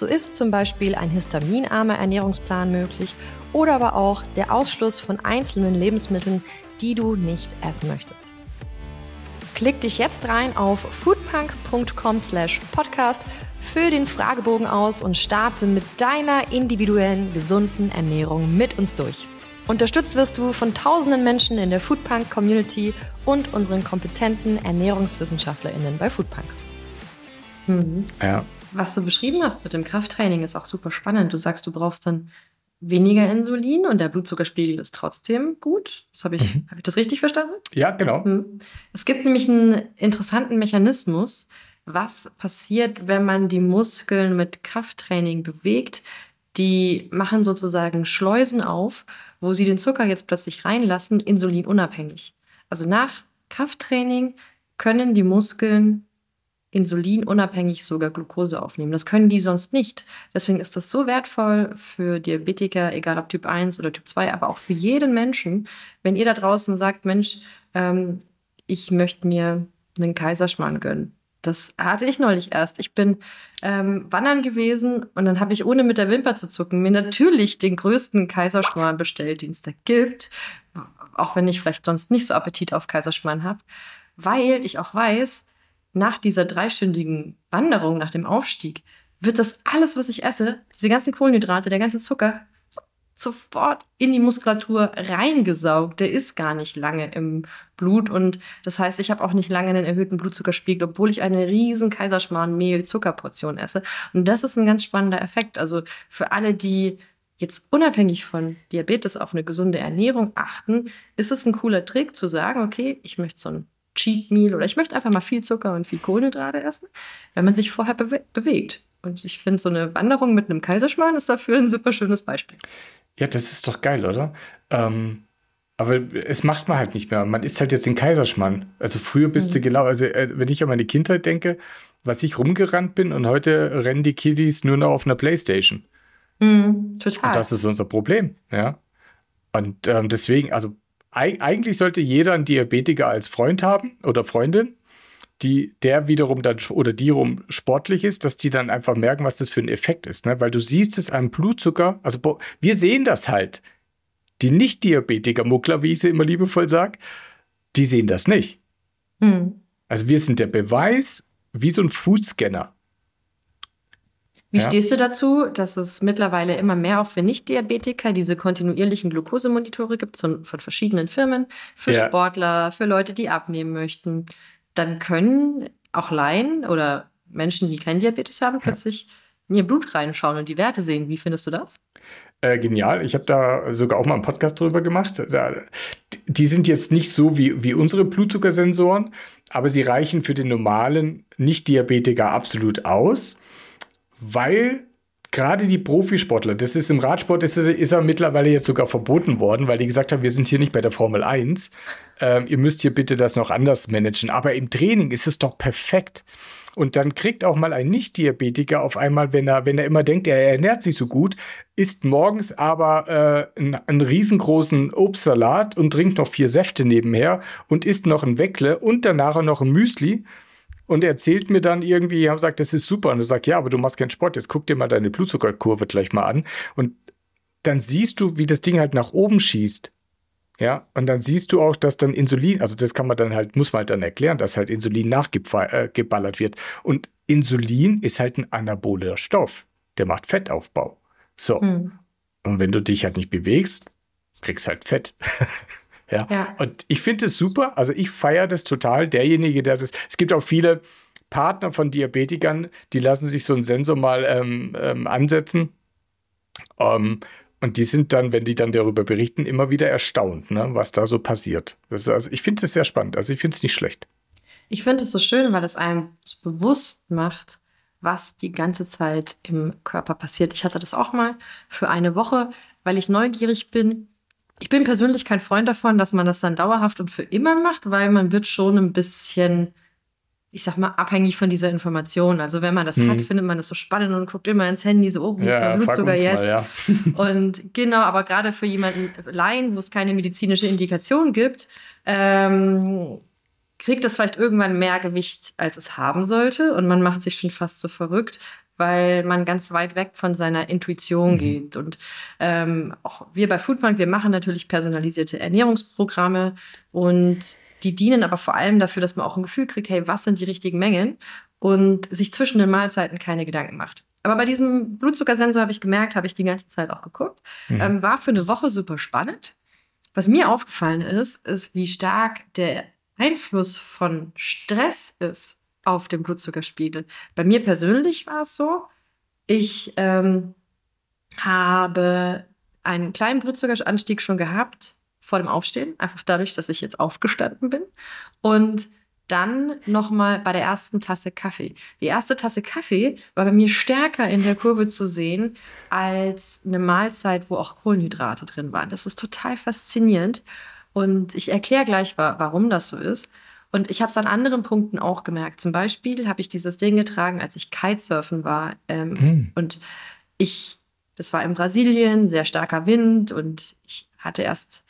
So ist zum Beispiel ein histaminarmer Ernährungsplan möglich oder aber auch der Ausschluss von einzelnen Lebensmitteln, die du nicht essen möchtest. Klick dich jetzt rein auf foodpunk.com/podcast, füll den Fragebogen aus und starte mit deiner individuellen gesunden Ernährung mit uns durch. Unterstützt wirst du von tausenden Menschen in der Foodpunk Community und unseren kompetenten Ernährungswissenschaftlerinnen bei Foodpunk. Mhm. Ja, was du beschrieben hast mit dem Krafttraining ist auch super spannend. Du sagst, du brauchst dann weniger Insulin und der Blutzuckerspiegel ist trotzdem gut. Das habe ich, mhm. habe ich das richtig verstanden? Ja, genau. Hm. Es gibt nämlich einen interessanten Mechanismus, was passiert, wenn man die Muskeln mit Krafttraining bewegt. Die machen sozusagen Schleusen auf, wo sie den Zucker jetzt plötzlich reinlassen, insulinunabhängig. Also nach Krafttraining können die Muskeln insulinunabhängig sogar Glucose aufnehmen. Das können die sonst nicht. Deswegen ist das so wertvoll für Diabetiker, egal ob Typ 1 oder Typ 2, aber auch für jeden Menschen, wenn ihr da draußen sagt, Mensch, ähm, ich möchte mir einen Kaiserschmarrn gönnen. Das hatte ich neulich erst. Ich bin ähm, wandern gewesen und dann habe ich, ohne mit der Wimper zu zucken, mir natürlich den größten Kaiserschmarrn bestellt, den es da gibt. Auch wenn ich vielleicht sonst nicht so Appetit auf Kaiserschmarrn habe. Weil ich auch weiß, nach dieser dreistündigen Wanderung, nach dem Aufstieg, wird das alles, was ich esse, diese ganzen Kohlenhydrate, der ganze Zucker, sofort in die Muskulatur reingesaugt. Der ist gar nicht lange im Blut und das heißt, ich habe auch nicht lange einen erhöhten Blutzuckerspiegel, obwohl ich eine riesen Kaiserschmarrn-Mehl-Zuckerportion esse. Und das ist ein ganz spannender Effekt. Also für alle, die jetzt unabhängig von Diabetes auf eine gesunde Ernährung achten, ist es ein cooler Trick zu sagen, okay, ich möchte so ein Cheat Meal oder ich möchte einfach mal viel Zucker und viel Kohlenhydrate essen, wenn man sich vorher bewe bewegt. Und ich finde, so eine Wanderung mit einem Kaiserschmarrn ist dafür ein super schönes Beispiel. Ja, das ist doch geil, oder? Ähm, aber es macht man halt nicht mehr. Man isst halt jetzt den Kaiserschmarrn. Also früher bist mhm. du genau, also äh, wenn ich an meine Kindheit denke, was ich rumgerannt bin und heute rennen die Kiddies nur noch auf einer Playstation. Mhm, total. Und das ist unser Problem, ja. Und ähm, deswegen, also eigentlich sollte jeder einen Diabetiker als Freund haben oder Freundin, die, der wiederum dann oder die rum sportlich ist, dass die dann einfach merken, was das für ein Effekt ist. Ne? Weil du siehst es am Blutzucker, also wir sehen das halt. Die Nicht-Diabetiker-Muckler, wie ich sie immer liebevoll sage, die sehen das nicht. Mhm. Also wir sind der Beweis wie so ein Foodscanner. Wie ja. stehst du dazu, dass es mittlerweile immer mehr auch für Nicht-Diabetiker diese kontinuierlichen Glukosemonitore gibt von verschiedenen Firmen, für ja. Sportler, für Leute, die abnehmen möchten? Dann können auch Laien oder Menschen, die keinen Diabetes haben, plötzlich in ihr Blut reinschauen und die Werte sehen. Wie findest du das? Äh, genial. Ich habe da sogar auch mal einen Podcast drüber gemacht. Da, die sind jetzt nicht so wie, wie unsere Blutzuckersensoren, aber sie reichen für den normalen Nicht-Diabetiker absolut aus weil gerade die Profisportler, das ist im Radsport, ist, ist er mittlerweile jetzt sogar verboten worden, weil die gesagt haben, wir sind hier nicht bei der Formel 1. Ähm, ihr müsst hier bitte das noch anders managen. Aber im Training ist es doch perfekt. Und dann kriegt auch mal ein Nicht-Diabetiker auf einmal, wenn er, wenn er immer denkt, er ernährt sich so gut, isst morgens aber äh, einen, einen riesengroßen Obstsalat und trinkt noch vier Säfte nebenher und isst noch ein Weckle und danach noch ein Müsli und erzählt mir dann irgendwie, er sagt, das ist super. Und er sagt, ja, aber du machst keinen Sport, jetzt guck dir mal deine Blutzuckerkurve gleich mal an. Und dann siehst du, wie das Ding halt nach oben schießt. Ja, und dann siehst du auch, dass dann Insulin, also das kann man dann halt, muss man halt dann erklären, dass halt Insulin nachgeballert wird. Und Insulin ist halt ein anaboler Stoff. Der macht Fettaufbau. So. Hm. Und wenn du dich halt nicht bewegst, kriegst halt Fett. ja. ja. Und ich finde es super. Also ich feiere das total. Derjenige, der das. Es gibt auch viele Partner von Diabetikern, die lassen sich so einen Sensor mal ähm, ähm, ansetzen. Ähm, und die sind dann, wenn die dann darüber berichten, immer wieder erstaunt, ne, was da so passiert. also ich finde es sehr spannend. Also ich finde es nicht schlecht. Ich finde es so schön, weil es einem so bewusst macht, was die ganze Zeit im Körper passiert. Ich hatte das auch mal für eine Woche, weil ich neugierig bin. Ich bin persönlich kein Freund davon, dass man das dann dauerhaft und für immer macht, weil man wird schon ein bisschen ich sag mal, abhängig von dieser Information. Also wenn man das hm. hat, findet man das so spannend und guckt immer ins Handy, so, oh, wie ja, ist mein Blutzucker jetzt? Mal, ja. und genau, aber gerade für jemanden Laien, wo es keine medizinische Indikation gibt, ähm, kriegt das vielleicht irgendwann mehr Gewicht, als es haben sollte. Und man macht sich schon fast so verrückt, weil man ganz weit weg von seiner Intuition mhm. geht. Und ähm, auch wir bei Foodbank, wir machen natürlich personalisierte Ernährungsprogramme und die dienen aber vor allem dafür, dass man auch ein Gefühl kriegt, hey, was sind die richtigen Mengen und sich zwischen den Mahlzeiten keine Gedanken macht. Aber bei diesem Blutzuckersensor habe ich gemerkt, habe ich die ganze Zeit auch geguckt. Mhm. Ähm, war für eine Woche super spannend. Was mir aufgefallen ist, ist, wie stark der Einfluss von Stress ist auf den Blutzuckerspiegel. Bei mir persönlich war es so, ich ähm, habe einen kleinen Blutzuckeranstieg schon gehabt vor dem Aufstehen, einfach dadurch, dass ich jetzt aufgestanden bin. Und dann nochmal bei der ersten Tasse Kaffee. Die erste Tasse Kaffee war bei mir stärker in der Kurve zu sehen als eine Mahlzeit, wo auch Kohlenhydrate drin waren. Das ist total faszinierend. Und ich erkläre gleich, warum das so ist. Und ich habe es an anderen Punkten auch gemerkt. Zum Beispiel habe ich dieses Ding getragen, als ich Kitesurfen war. Ähm, mhm. Und ich, das war in Brasilien, sehr starker Wind und ich hatte erst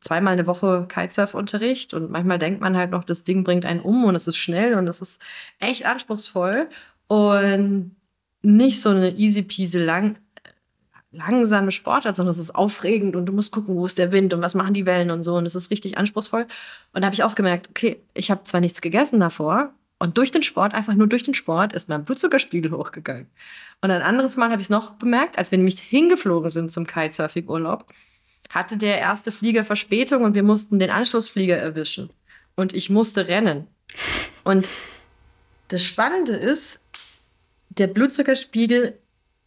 zweimal eine Woche Kitesurf-Unterricht und manchmal denkt man halt noch, das Ding bringt einen um und es ist schnell und es ist echt anspruchsvoll und nicht so eine easy peasy lang, langsame Sportart, sondern es ist aufregend und du musst gucken, wo ist der Wind und was machen die Wellen und so und es ist richtig anspruchsvoll. Und da habe ich auch gemerkt, okay, ich habe zwar nichts gegessen davor und durch den Sport, einfach nur durch den Sport, ist mein Blutzuckerspiegel hochgegangen. Und ein anderes Mal habe ich es noch bemerkt, als wir nämlich hingeflogen sind zum Kitesurfing-Urlaub hatte der erste Flieger Verspätung und wir mussten den Anschlussflieger erwischen. Und ich musste rennen. Und das Spannende ist, der Blutzuckerspiegel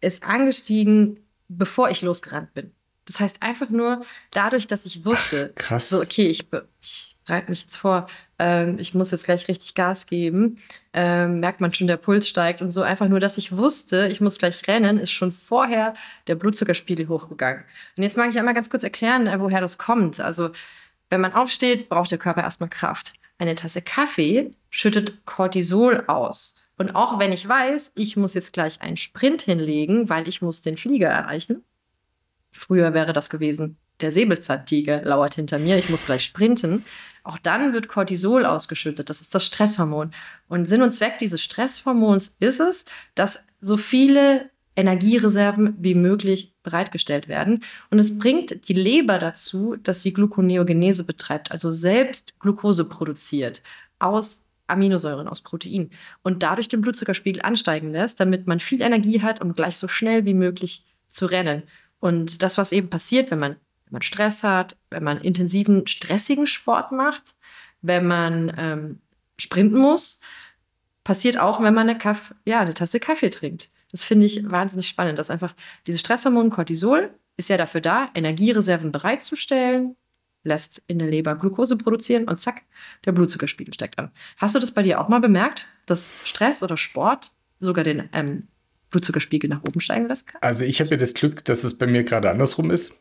ist angestiegen, bevor ich losgerannt bin. Das heißt einfach nur dadurch, dass ich wusste, Krass. so okay, ich, ich bereite mich jetzt vor, ähm, ich muss jetzt gleich richtig Gas geben, ähm, merkt man schon, der Puls steigt und so. Einfach nur, dass ich wusste, ich muss gleich rennen, ist schon vorher der Blutzuckerspiegel hochgegangen. Und jetzt mag ich einmal ganz kurz erklären, äh, woher das kommt. Also, wenn man aufsteht, braucht der Körper erstmal Kraft. Eine Tasse Kaffee schüttet Cortisol aus. Und auch wenn ich weiß, ich muss jetzt gleich einen Sprint hinlegen, weil ich muss den Flieger erreichen, Früher wäre das gewesen, der Säbelzahntiger lauert hinter mir, ich muss gleich sprinten. Auch dann wird Cortisol ausgeschüttet. Das ist das Stresshormon. Und Sinn und Zweck dieses Stresshormons ist es, dass so viele Energiereserven wie möglich bereitgestellt werden. Und es bringt die Leber dazu, dass sie Gluconeogenese betreibt, also selbst Glucose produziert aus Aminosäuren, aus Protein und dadurch den Blutzuckerspiegel ansteigen lässt, damit man viel Energie hat, um gleich so schnell wie möglich zu rennen. Und das, was eben passiert, wenn man, wenn man Stress hat, wenn man intensiven, stressigen Sport macht, wenn man ähm, sprinten muss, passiert auch, wenn man eine, Kaff ja, eine Tasse Kaffee trinkt. Das finde ich wahnsinnig spannend, dass einfach dieses Stresshormon Cortisol ist ja dafür da, Energiereserven bereitzustellen, lässt in der Leber Glucose produzieren und zack, der Blutzuckerspiegel steigt an. Hast du das bei dir auch mal bemerkt, dass Stress oder Sport sogar den ähm, Blutzuckerspiegel nach oben steigen lassen kann? Also ich habe ja das Glück, dass es bei mir gerade andersrum ist.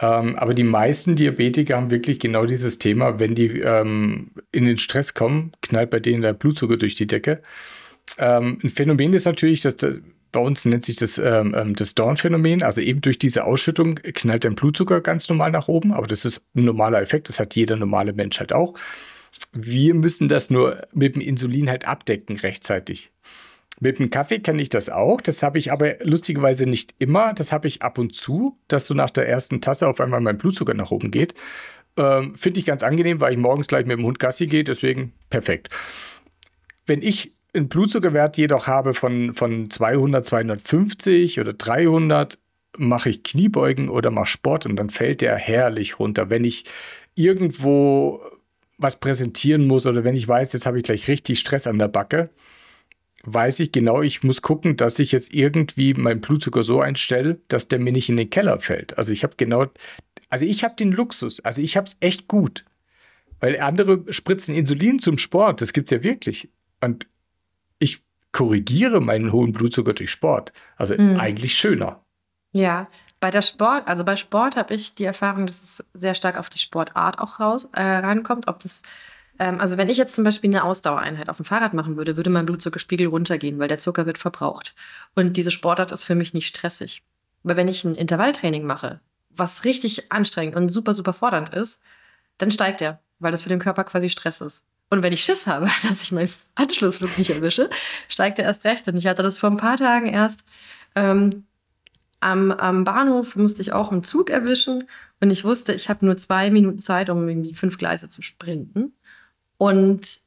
Ähm, aber die meisten Diabetiker haben wirklich genau dieses Thema, wenn die ähm, in den Stress kommen, knallt bei denen der Blutzucker durch die Decke. Ähm, ein Phänomen ist natürlich, dass der, bei uns nennt sich das ähm, ähm, das Dawn-Phänomen. Also eben durch diese Ausschüttung knallt dein Blutzucker ganz normal nach oben. Aber das ist ein normaler Effekt. Das hat jeder normale Mensch halt auch. Wir müssen das nur mit dem Insulin halt abdecken rechtzeitig. Mit dem Kaffee kenne ich das auch. Das habe ich aber lustigerweise nicht immer. Das habe ich ab und zu, dass so nach der ersten Tasse auf einmal mein Blutzucker nach oben geht. Ähm, Finde ich ganz angenehm, weil ich morgens gleich mit dem Hund Gassi gehe. Deswegen perfekt. Wenn ich einen Blutzuckerwert jedoch habe von, von 200, 250 oder 300, mache ich Kniebeugen oder mache Sport und dann fällt der herrlich runter. Wenn ich irgendwo was präsentieren muss oder wenn ich weiß, jetzt habe ich gleich richtig Stress an der Backe, weiß ich genau, ich muss gucken, dass ich jetzt irgendwie meinen Blutzucker so einstelle, dass der mir nicht in den Keller fällt. Also ich habe genau, also ich habe den Luxus, also ich habe es echt gut. Weil andere spritzen Insulin zum Sport, das gibt es ja wirklich. Und korrigiere meinen hohen Blutzucker durch Sport. Also mhm. eigentlich schöner. Ja, bei der Sport, also bei Sport habe ich die Erfahrung, dass es sehr stark auf die Sportart auch raus, äh, rankommt. Ob das, ähm, also wenn ich jetzt zum Beispiel eine Ausdauereinheit auf dem Fahrrad machen würde, würde mein Blutzuckerspiegel runtergehen, weil der Zucker wird verbraucht. Und diese Sportart ist für mich nicht stressig. Aber wenn ich ein Intervalltraining mache, was richtig anstrengend und super, super fordernd ist, dann steigt er, weil das für den Körper quasi Stress ist. Und wenn ich Schiss habe, dass ich meinen Anschlussflug nicht erwische, steigt er erst recht. Und ich hatte das vor ein paar Tagen erst. Ähm, am, am Bahnhof musste ich auch einen Zug erwischen und ich wusste, ich habe nur zwei Minuten Zeit, um irgendwie fünf Gleise zu sprinten. Und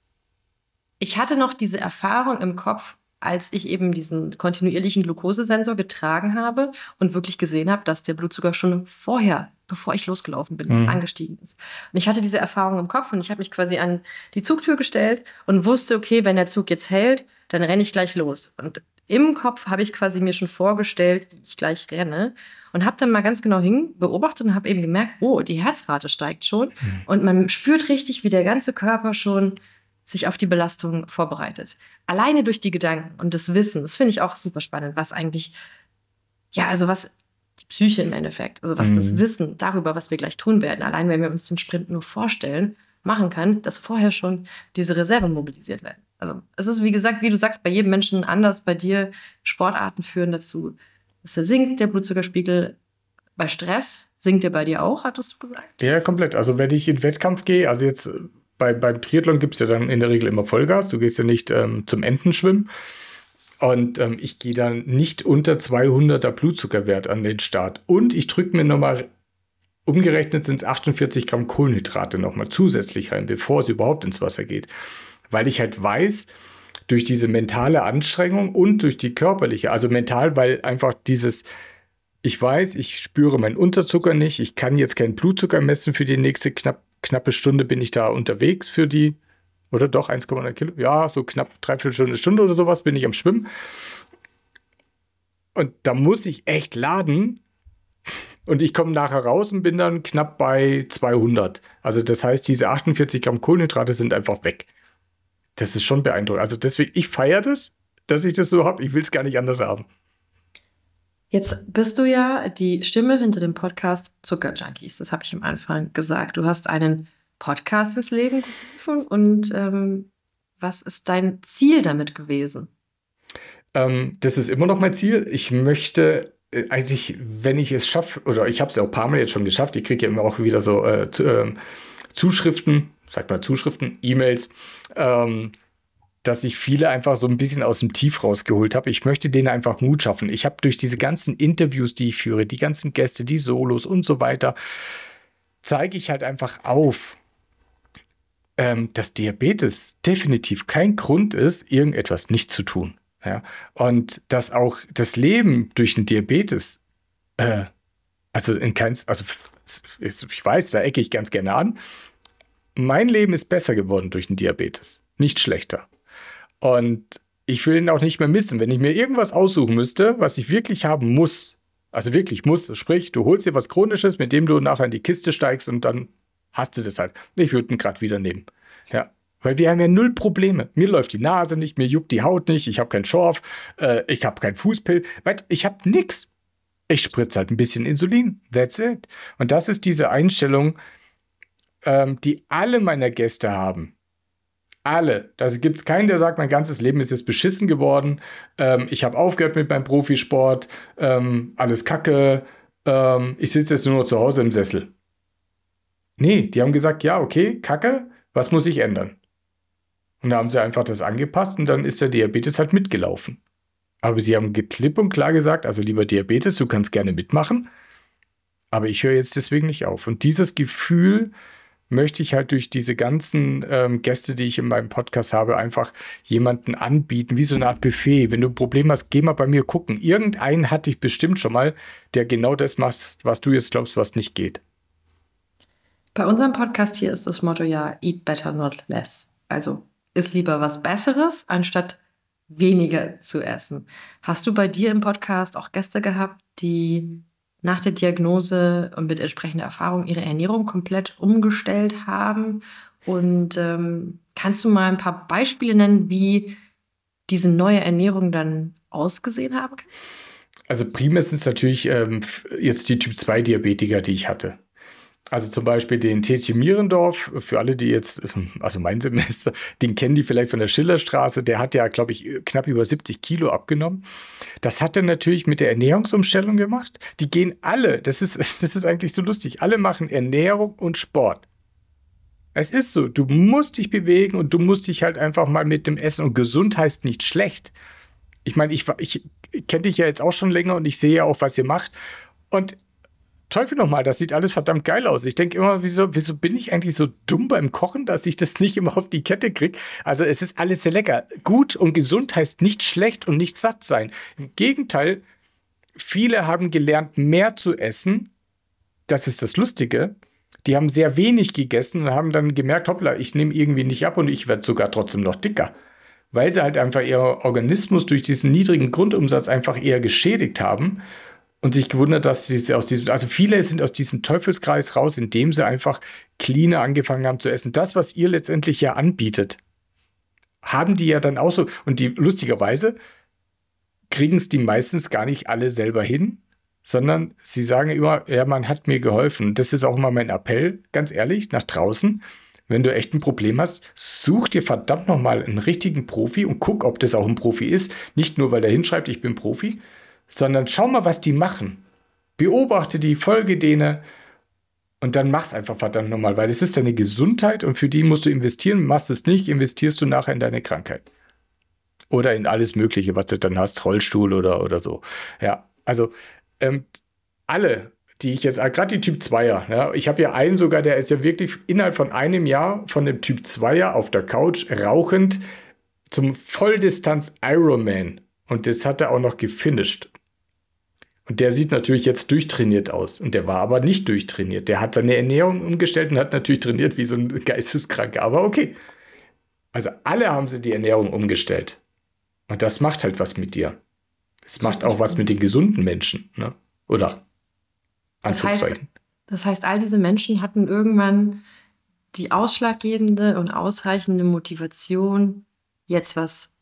ich hatte noch diese Erfahrung im Kopf, als ich eben diesen kontinuierlichen Glukosesensor getragen habe und wirklich gesehen habe, dass der Blutzucker schon vorher, bevor ich losgelaufen bin, mhm. angestiegen ist. Und ich hatte diese Erfahrung im Kopf und ich habe mich quasi an die Zugtür gestellt und wusste, okay, wenn der Zug jetzt hält, dann renne ich gleich los. Und im Kopf habe ich quasi mir schon vorgestellt, wie ich gleich renne und habe dann mal ganz genau hin beobachtet und habe eben gemerkt, oh, die Herzrate steigt schon mhm. und man spürt richtig, wie der ganze Körper schon sich auf die Belastung vorbereitet. Alleine durch die Gedanken und das Wissen, das finde ich auch super spannend, was eigentlich, ja, also was die Psyche im Endeffekt, also was mhm. das Wissen darüber, was wir gleich tun werden, allein wenn wir uns den Sprint nur vorstellen, machen kann, dass vorher schon diese Reserven mobilisiert werden. Also es ist, wie gesagt, wie du sagst, bei jedem Menschen anders. Bei dir Sportarten führen dazu, dass er sinkt, der Blutzuckerspiegel. Bei Stress sinkt er bei dir auch, hattest du gesagt? Ja, komplett. Also wenn ich in Wettkampf gehe, also jetzt äh, bei, beim Triathlon gibt es ja dann in der Regel immer Vollgas. Du gehst ja nicht ähm, zum Entenschwimmen. Und ähm, ich gehe dann nicht unter 200er Blutzuckerwert an den Start. Und ich drücke mir nochmal, umgerechnet sind es 48 Gramm Kohlenhydrate nochmal zusätzlich rein, bevor es überhaupt ins Wasser geht weil ich halt weiß, durch diese mentale Anstrengung und durch die körperliche, also mental, weil einfach dieses, ich weiß, ich spüre meinen Unterzucker nicht, ich kann jetzt keinen Blutzucker messen für die nächste knapp, knappe Stunde bin ich da unterwegs für die, oder doch 1,9 Kilo, ja, so knapp dreiviertel Stunde, Stunde oder sowas bin ich am Schwimmen. Und da muss ich echt laden. Und ich komme nachher raus und bin dann knapp bei 200. Also das heißt, diese 48 Gramm Kohlenhydrate sind einfach weg. Das ist schon beeindruckend. Also deswegen, ich feiere das, dass ich das so habe. Ich will es gar nicht anders haben. Jetzt bist du ja die Stimme hinter dem Podcast Zucker Junkies. Das habe ich am Anfang gesagt. Du hast einen Podcast ins Leben gerufen und ähm, was ist dein Ziel damit gewesen? Ähm, das ist immer noch mein Ziel. Ich möchte äh, eigentlich, wenn ich es schaffe, oder ich habe es ja auch ein paar Mal jetzt schon geschafft, ich kriege ja immer auch wieder so äh, zu, äh, Zuschriften sag mal Zuschriften, E-Mails, ähm, dass ich viele einfach so ein bisschen aus dem Tief rausgeholt habe. Ich möchte denen einfach Mut schaffen. Ich habe durch diese ganzen Interviews, die ich führe, die ganzen Gäste, die Solos und so weiter, zeige ich halt einfach auf, ähm, dass Diabetes definitiv kein Grund ist, irgendetwas nicht zu tun. Ja? Und dass auch das Leben durch einen Diabetes, äh, also in keins, also ich weiß, da ecke ich ganz gerne an, mein Leben ist besser geworden durch den Diabetes, nicht schlechter. Und ich will ihn auch nicht mehr missen. Wenn ich mir irgendwas aussuchen müsste, was ich wirklich haben muss, also wirklich muss, sprich, du holst dir was Chronisches, mit dem du nachher in die Kiste steigst und dann hast du das halt. Ich würde ihn gerade wieder nehmen. Ja. Weil wir haben ja null Probleme. Mir läuft die Nase nicht, mir juckt die Haut nicht, ich habe keinen Schorf, äh, ich habe keinen Fußpill. Weißt, ich habe nichts. Ich spritze halt ein bisschen Insulin. That's it. Und das ist diese Einstellung, ähm, die alle meiner Gäste haben. Alle. Da gibt es keinen, der sagt, mein ganzes Leben ist jetzt beschissen geworden. Ähm, ich habe aufgehört mit meinem Profisport. Ähm, alles Kacke. Ähm, ich sitze jetzt nur noch zu Hause im Sessel. Nee, die haben gesagt, ja, okay, Kacke, was muss ich ändern? Und da haben sie einfach das angepasst und dann ist der Diabetes halt mitgelaufen. Aber sie haben klipp und klar gesagt, also lieber Diabetes, du kannst gerne mitmachen, aber ich höre jetzt deswegen nicht auf. Und dieses Gefühl möchte ich halt durch diese ganzen ähm, Gäste, die ich in meinem Podcast habe, einfach jemanden anbieten, wie so eine Art Buffet. Wenn du ein Problem hast, geh mal bei mir gucken. Irgendeinen hatte ich bestimmt schon mal, der genau das macht, was du jetzt glaubst, was nicht geht. Bei unserem Podcast hier ist das Motto ja Eat Better Not Less. Also ist lieber was Besseres, anstatt weniger zu essen. Hast du bei dir im Podcast auch Gäste gehabt, die nach der Diagnose und mit entsprechender Erfahrung ihre Ernährung komplett umgestellt haben? Und ähm, kannst du mal ein paar Beispiele nennen, wie diese neue Ernährung dann ausgesehen haben kann? Also primär sind es natürlich ähm, jetzt die Typ-2-Diabetiker, die ich hatte. Also zum Beispiel den TC Mierendorf, für alle, die jetzt, also mein Semester, den kennen die vielleicht von der Schillerstraße, der hat ja, glaube ich, knapp über 70 Kilo abgenommen. Das hat er natürlich mit der Ernährungsumstellung gemacht. Die gehen alle, das ist, das ist eigentlich so lustig, alle machen Ernährung und Sport. Es ist so, du musst dich bewegen und du musst dich halt einfach mal mit dem Essen und gesund heißt nicht schlecht. Ich meine, ich, ich kenne dich ja jetzt auch schon länger und ich sehe ja auch, was ihr macht. Und Teufel nochmal, das sieht alles verdammt geil aus. Ich denke immer, wieso, wieso bin ich eigentlich so dumm beim Kochen, dass ich das nicht immer auf die Kette kriege? Also es ist alles sehr lecker. Gut und gesund heißt nicht schlecht und nicht satt sein. Im Gegenteil, viele haben gelernt, mehr zu essen. Das ist das Lustige. Die haben sehr wenig gegessen und haben dann gemerkt, hoppla, ich nehme irgendwie nicht ab und ich werde sogar trotzdem noch dicker. Weil sie halt einfach ihr Organismus durch diesen niedrigen Grundumsatz einfach eher geschädigt haben und sich gewundert, dass sie aus diesem, also viele sind aus diesem Teufelskreis raus, indem sie einfach cleaner angefangen haben zu essen. Das, was ihr letztendlich ja anbietet, haben die ja dann auch so. Und die lustigerweise kriegen es die meistens gar nicht alle selber hin, sondern sie sagen immer, ja, man hat mir geholfen. Das ist auch immer mein Appell, ganz ehrlich, nach draußen. Wenn du echt ein Problem hast, such dir verdammt nochmal einen richtigen Profi und guck, ob das auch ein Profi ist. Nicht nur, weil er hinschreibt, ich bin Profi, sondern schau mal, was die machen. Beobachte die, folge denen und dann mach's einfach verdammt nochmal, weil es ist deine Gesundheit und für die musst du investieren. Machst es nicht, investierst du nachher in deine Krankheit. Oder in alles Mögliche, was du dann hast, Rollstuhl oder, oder so. Ja, also ähm, alle, die ich jetzt, äh, gerade die Typ 2er, ja, ich habe ja einen sogar, der ist ja wirklich innerhalb von einem Jahr von dem Typ 2er auf der Couch rauchend zum Volldistanz Ironman. Und das hat er auch noch gefinisht. Und der sieht natürlich jetzt durchtrainiert aus. Und der war aber nicht durchtrainiert. Der hat seine Ernährung umgestellt und hat natürlich trainiert wie so ein Geisteskranker. Aber okay. Also alle haben sie die Ernährung umgestellt. Und das macht halt was mit dir. Es macht auch was mit den gesunden Menschen. Ne? Oder? Das heißt, das heißt, all diese Menschen hatten irgendwann die ausschlaggebende und ausreichende Motivation, jetzt was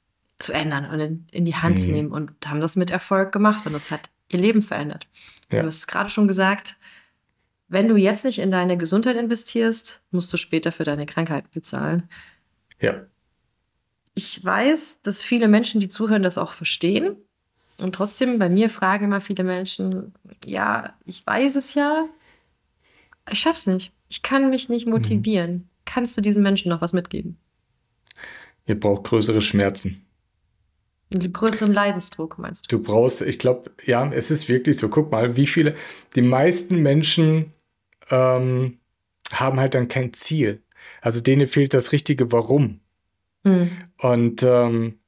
zu ändern und in, in die Hand mhm. zu nehmen und haben das mit Erfolg gemacht. Und das hat ihr Leben verändert. Ja. Du hast gerade schon gesagt, wenn du jetzt nicht in deine Gesundheit investierst, musst du später für deine Krankheit bezahlen. Ja. Ich weiß, dass viele Menschen, die zuhören, das auch verstehen. Und trotzdem, bei mir fragen immer viele Menschen, ja, ich weiß es ja, ich schaff's nicht. Ich kann mich nicht mhm. motivieren. Mhm. Kannst du diesen Menschen noch was mitgeben? Ihr braucht größere Schmerzen. Einen größeren Leidensdruck, meinst du? Du brauchst, ich glaube, ja, es ist wirklich so. Guck mal, wie viele, die meisten Menschen ähm, haben halt dann kein Ziel. Also denen fehlt das richtige Warum. Mhm. Und ähm,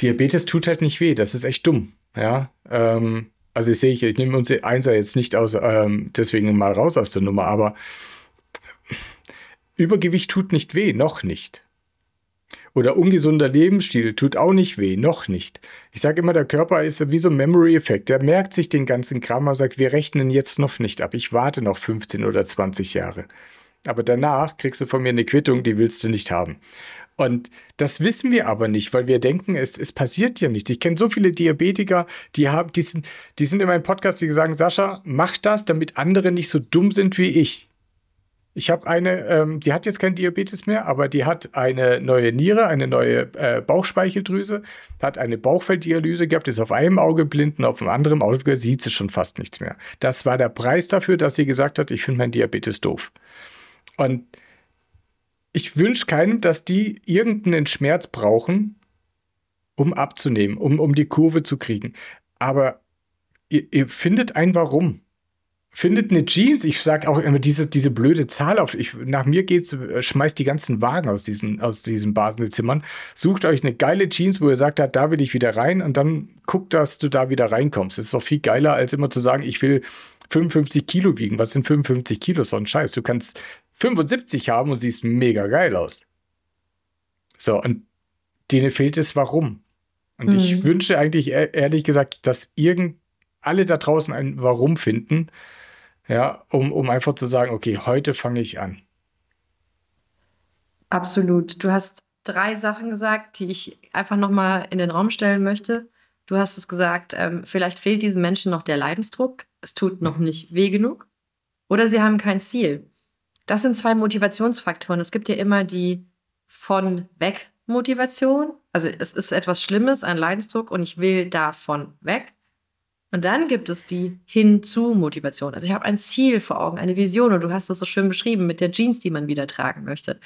Diabetes tut halt nicht weh, das ist echt dumm. Ja, ähm, also ich sehe, ich, ich nehme uns Einser jetzt nicht aus, ähm, deswegen mal raus aus der Nummer, aber Übergewicht tut nicht weh, noch nicht. Oder ungesunder Lebensstil tut auch nicht weh, noch nicht. Ich sage immer, der Körper ist wie so ein Memory-Effekt. Der merkt sich den ganzen Kram und sagt, wir rechnen jetzt noch nicht ab. Ich warte noch 15 oder 20 Jahre. Aber danach kriegst du von mir eine Quittung, die willst du nicht haben. Und das wissen wir aber nicht, weil wir denken, es, es passiert ja nichts. Ich kenne so viele Diabetiker, die haben, die sind, die sind in meinem Podcast, die sagen, Sascha, mach das, damit andere nicht so dumm sind wie ich. Ich habe eine, ähm, die hat jetzt kein Diabetes mehr, aber die hat eine neue Niere, eine neue äh, Bauchspeicheldrüse, hat eine Bauchfelddialyse gehabt, ist auf einem Auge blind und auf dem anderen Auge sieht sie schon fast nichts mehr. Das war der Preis dafür, dass sie gesagt hat, ich finde mein Diabetes doof. Und ich wünsche keinem, dass die irgendeinen Schmerz brauchen, um abzunehmen, um, um die Kurve zu kriegen. Aber ihr, ihr findet ein Warum. Findet eine Jeans, ich sage auch immer diese, diese blöde Zahl auf, ich, nach mir geht's, äh, schmeißt die ganzen Wagen aus diesen, aus diesen Badezimmern, sucht euch eine geile Jeans, wo ihr sagt, da will ich wieder rein und dann guckt, dass du da wieder reinkommst. Das ist doch viel geiler, als immer zu sagen, ich will 55 Kilo wiegen. Was sind 55 Kilo? So ein Scheiß. Du kannst 75 haben und siehst mega geil aus. So, und denen fehlt es warum. Und mhm. ich wünsche eigentlich ehrlich gesagt, dass irgend alle da draußen ein Warum finden, ja, um, um einfach zu sagen, okay, heute fange ich an. Absolut. Du hast drei Sachen gesagt, die ich einfach nochmal in den Raum stellen möchte. Du hast es gesagt, ähm, vielleicht fehlt diesen Menschen noch der Leidensdruck. Es tut noch nicht weh genug. Oder sie haben kein Ziel. Das sind zwei Motivationsfaktoren. Es gibt ja immer die von weg Motivation. Also es ist etwas Schlimmes, ein Leidensdruck und ich will davon weg. Und dann gibt es die Hinzu-Motivation. Also ich habe ein Ziel vor Augen, eine Vision und du hast das so schön beschrieben mit der Jeans, die man wieder tragen möchte.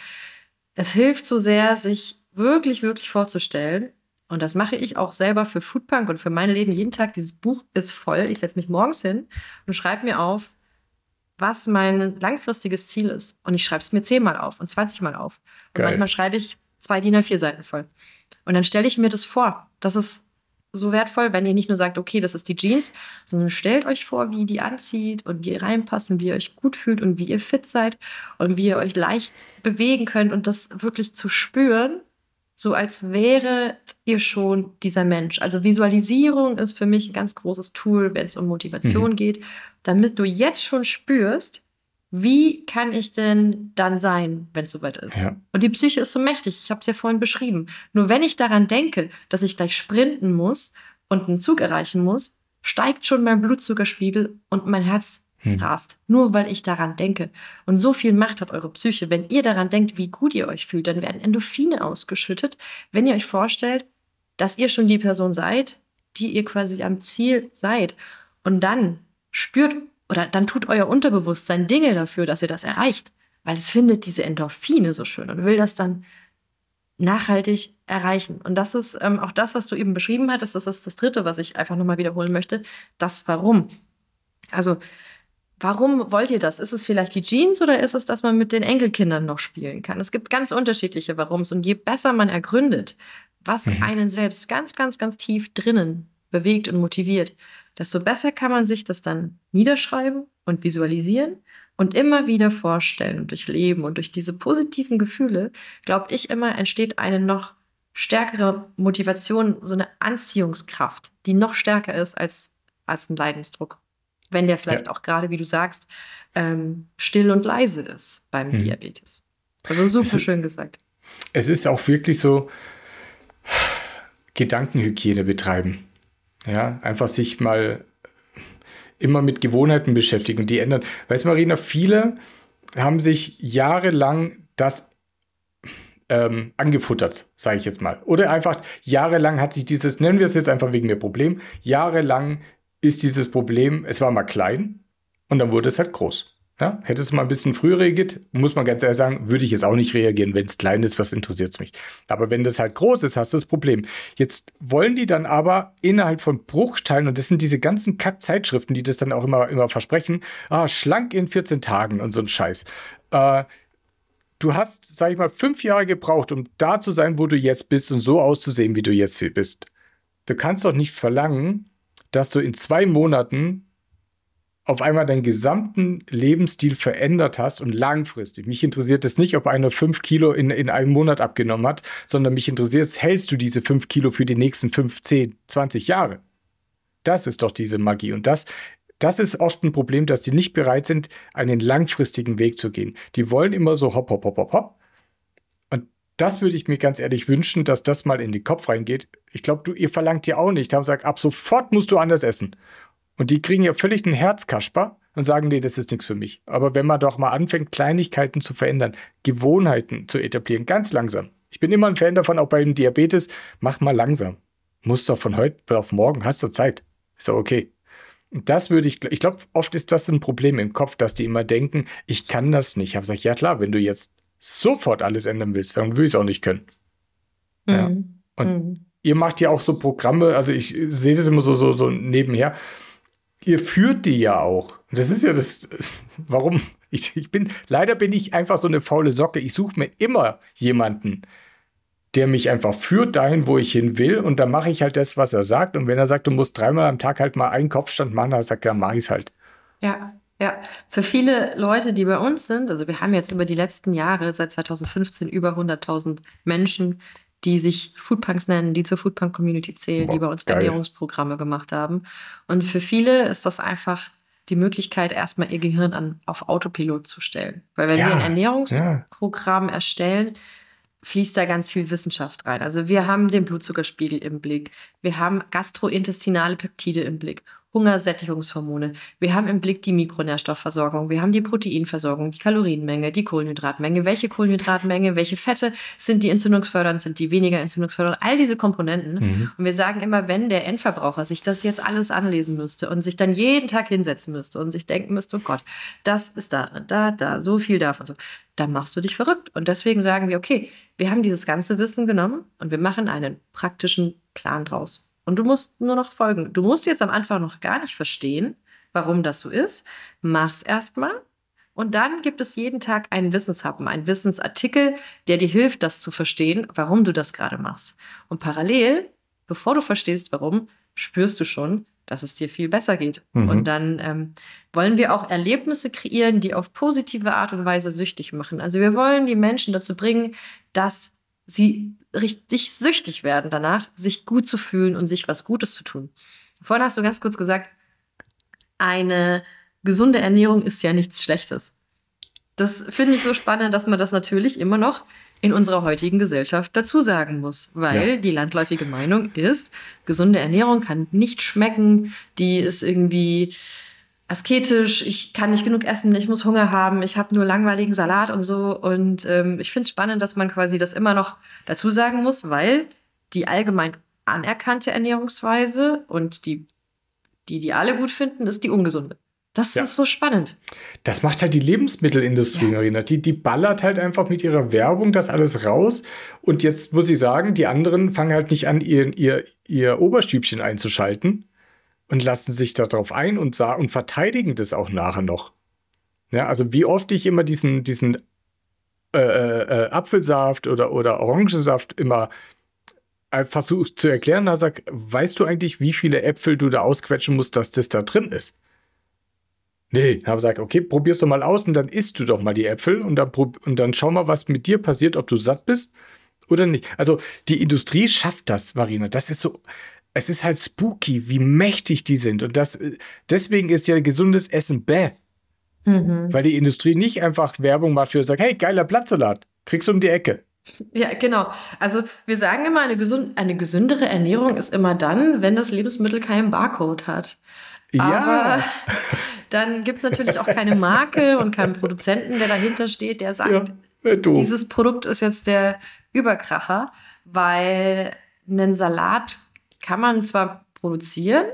Es hilft so sehr, sich wirklich, wirklich vorzustellen. Und das mache ich auch selber für Foodpunk und für mein Leben jeden Tag. Dieses Buch ist voll. Ich setze mich morgens hin und schreibe mir auf, was mein langfristiges Ziel ist. Und ich schreibe es mir zehnmal auf und 20 Mal auf. Und Geil. manchmal schreibe ich zwei DIN A4 Seiten voll. Und dann stelle ich mir das vor. Das ist so wertvoll, wenn ihr nicht nur sagt, okay, das ist die Jeans, sondern stellt euch vor, wie ihr die anzieht und wie ihr reinpasst und wie ihr euch gut fühlt und wie ihr fit seid und wie ihr euch leicht bewegen könnt und das wirklich zu spüren, so als wäret ihr schon dieser Mensch. Also Visualisierung ist für mich ein ganz großes Tool, wenn es um Motivation mhm. geht, damit du jetzt schon spürst, wie kann ich denn dann sein, wenn es soweit ist? Ja. Und die Psyche ist so mächtig, ich habe es ja vorhin beschrieben. Nur wenn ich daran denke, dass ich gleich sprinten muss und einen Zug erreichen muss, steigt schon mein Blutzuckerspiegel und mein Herz hm. rast. Nur weil ich daran denke. Und so viel Macht hat eure Psyche. Wenn ihr daran denkt, wie gut ihr euch fühlt, dann werden Endorphine ausgeschüttet, wenn ihr euch vorstellt, dass ihr schon die Person seid, die ihr quasi am Ziel seid. Und dann spürt oder dann tut euer Unterbewusstsein Dinge dafür, dass ihr das erreicht, weil es findet diese Endorphine so schön und will das dann nachhaltig erreichen. Und das ist ähm, auch das, was du eben beschrieben hattest. Das ist das Dritte, was ich einfach nochmal wiederholen möchte. Das Warum. Also, warum wollt ihr das? Ist es vielleicht die Jeans oder ist es, dass man mit den Enkelkindern noch spielen kann? Es gibt ganz unterschiedliche Warums. Und je besser man ergründet, was mhm. einen selbst ganz, ganz, ganz tief drinnen bewegt und motiviert, desto besser kann man sich das dann niederschreiben und visualisieren und immer wieder vorstellen und durchleben. Und durch diese positiven Gefühle, glaube ich immer, entsteht eine noch stärkere Motivation, so eine Anziehungskraft, die noch stärker ist als, als ein Leidensdruck. Wenn der vielleicht ja. auch gerade, wie du sagst, ähm, still und leise ist beim hm. Diabetes. Also super schön gesagt. Es ist auch wirklich so Gedankenhygiene betreiben. Ja, einfach sich mal immer mit Gewohnheiten beschäftigen und die ändern. Weißt du, Marina, viele haben sich jahrelang das ähm, angefuttert, sage ich jetzt mal. Oder einfach jahrelang hat sich dieses, nennen wir es jetzt einfach wegen mir Problem, jahrelang ist dieses Problem, es war mal klein und dann wurde es halt groß. Ja, hätte es mal ein bisschen früher reagiert, muss man ganz ehrlich sagen, würde ich jetzt auch nicht reagieren. Wenn es klein ist, was interessiert es mich? Aber wenn das halt groß ist, hast du das Problem. Jetzt wollen die dann aber innerhalb von Bruchteilen, und das sind diese ganzen Kack-Zeitschriften, die das dann auch immer, immer versprechen, ah, schlank in 14 Tagen und so ein Scheiß. Äh, du hast, sag ich mal, fünf Jahre gebraucht, um da zu sein, wo du jetzt bist und so auszusehen, wie du jetzt bist. Du kannst doch nicht verlangen, dass du in zwei Monaten auf einmal deinen gesamten Lebensstil verändert hast und langfristig. Mich interessiert es nicht, ob einer fünf Kilo in, in einem Monat abgenommen hat, sondern mich interessiert es, hältst du diese fünf Kilo für die nächsten fünf, zehn, zwanzig Jahre? Das ist doch diese Magie. Und das, das ist oft ein Problem, dass die nicht bereit sind, einen langfristigen Weg zu gehen. Die wollen immer so hopp, hopp, hopp, hopp, hopp. Und das würde ich mir ganz ehrlich wünschen, dass das mal in den Kopf reingeht. Ich glaube, ihr verlangt ja auch nicht. Haben gesagt, ab sofort musst du anders essen. Und die kriegen ja völlig einen Herzkasper und sagen, nee, das ist nichts für mich. Aber wenn man doch mal anfängt, Kleinigkeiten zu verändern, Gewohnheiten zu etablieren, ganz langsam. Ich bin immer ein Fan davon, auch beim Diabetes, mach mal langsam. Muss doch von heute auf morgen, hast du Zeit. Ist doch okay. Und das würde ich, ich glaube, oft ist das ein Problem im Kopf, dass die immer denken, ich kann das nicht. Ich habe gesagt, ja klar, wenn du jetzt sofort alles ändern willst, dann will ich es auch nicht können. Mhm. Ja. Und mhm. ihr macht ja auch so Programme, also ich sehe das immer so, so, so nebenher. Ihr führt die ja auch. Das ist ja das, warum? Ich, ich bin, leider bin ich einfach so eine faule Socke. Ich suche mir immer jemanden, der mich einfach führt dahin, wo ich hin will. Und dann mache ich halt das, was er sagt. Und wenn er sagt, du musst dreimal am Tag halt mal einen Kopfstand machen, dann sagt er, ja, mache ich es halt. Ja, ja. Für viele Leute, die bei uns sind, also wir haben jetzt über die letzten Jahre, seit 2015, über 100.000 Menschen, die sich Foodpunks nennen, die zur Foodpunk-Community zählen, Boah, die bei uns geil. Ernährungsprogramme gemacht haben. Und für viele ist das einfach die Möglichkeit, erstmal ihr Gehirn an, auf Autopilot zu stellen. Weil wenn ja, wir ein Ernährungsprogramm ja. erstellen, fließt da ganz viel Wissenschaft rein. Also wir haben den Blutzuckerspiegel im Blick, wir haben gastrointestinale Peptide im Blick Hungersättigungshormone. Wir haben im Blick die Mikronährstoffversorgung, wir haben die Proteinversorgung, die Kalorienmenge, die Kohlenhydratmenge, welche Kohlenhydratmenge, welche Fette sind die entzündungsfördernd, sind die weniger entzündungsfördernd, all diese Komponenten. Mhm. Und wir sagen immer, wenn der Endverbraucher sich das jetzt alles anlesen müsste und sich dann jeden Tag hinsetzen müsste und sich denken müsste, oh Gott, das ist da drin, da, da, so viel davon, so, dann machst du dich verrückt. Und deswegen sagen wir, okay, wir haben dieses ganze Wissen genommen und wir machen einen praktischen Plan draus. Und du musst nur noch folgen. Du musst jetzt am Anfang noch gar nicht verstehen, warum das so ist. Mach's erstmal. Und dann gibt es jeden Tag einen Wissenshappen, einen Wissensartikel, der dir hilft, das zu verstehen, warum du das gerade machst. Und parallel, bevor du verstehst, warum, spürst du schon, dass es dir viel besser geht. Mhm. Und dann ähm, wollen wir auch Erlebnisse kreieren, die auf positive Art und Weise süchtig machen. Also wir wollen die Menschen dazu bringen, dass sie richtig süchtig werden danach, sich gut zu fühlen und sich was Gutes zu tun. Vorhin hast du ganz kurz gesagt, eine gesunde Ernährung ist ja nichts Schlechtes. Das finde ich so spannend, dass man das natürlich immer noch in unserer heutigen Gesellschaft dazu sagen muss, weil ja. die landläufige Meinung ist, gesunde Ernährung kann nicht schmecken, die ist irgendwie asketisch, ich kann nicht genug essen, ich muss Hunger haben, ich habe nur langweiligen Salat und so. Und ähm, ich finde es spannend, dass man quasi das immer noch dazu sagen muss, weil die allgemein anerkannte Ernährungsweise und die, die die alle gut finden, ist die ungesunde. Das ja. ist so spannend. Das macht halt die Lebensmittelindustrie, ja. Marina. Die, die ballert halt einfach mit ihrer Werbung das alles raus. Und jetzt muss ich sagen, die anderen fangen halt nicht an, ihr, ihr, ihr Oberstübchen einzuschalten, und lassen sich darauf ein und, und verteidigen das auch nachher noch. Ja, also wie oft ich immer diesen, diesen äh, äh, Apfelsaft oder, oder Orangensaft immer äh, versucht zu erklären, da sag, weißt du eigentlich, wie viele Äpfel du da ausquetschen musst, dass das da drin ist? Nee, habe gesagt, okay, probier's doch mal aus und dann isst du doch mal die Äpfel und dann, und dann schau mal, was mit dir passiert, ob du satt bist oder nicht. Also die Industrie schafft das, Marina. Das ist so, es ist halt spooky, wie mächtig die sind. Und das, deswegen ist ja gesundes Essen bäh. Mhm. Weil die Industrie nicht einfach Werbung macht für sagt, hey, geiler Blattsalat, kriegst du um die Ecke. Ja, genau. Also wir sagen immer, eine, gesund, eine gesündere Ernährung ist immer dann, wenn das Lebensmittel keinen Barcode hat. Ja. Aber dann gibt es natürlich auch keine Marke und keinen Produzenten, der dahinter steht, der sagt, ja, dieses Produkt ist jetzt der Überkracher, weil ein Salat kann man zwar produzieren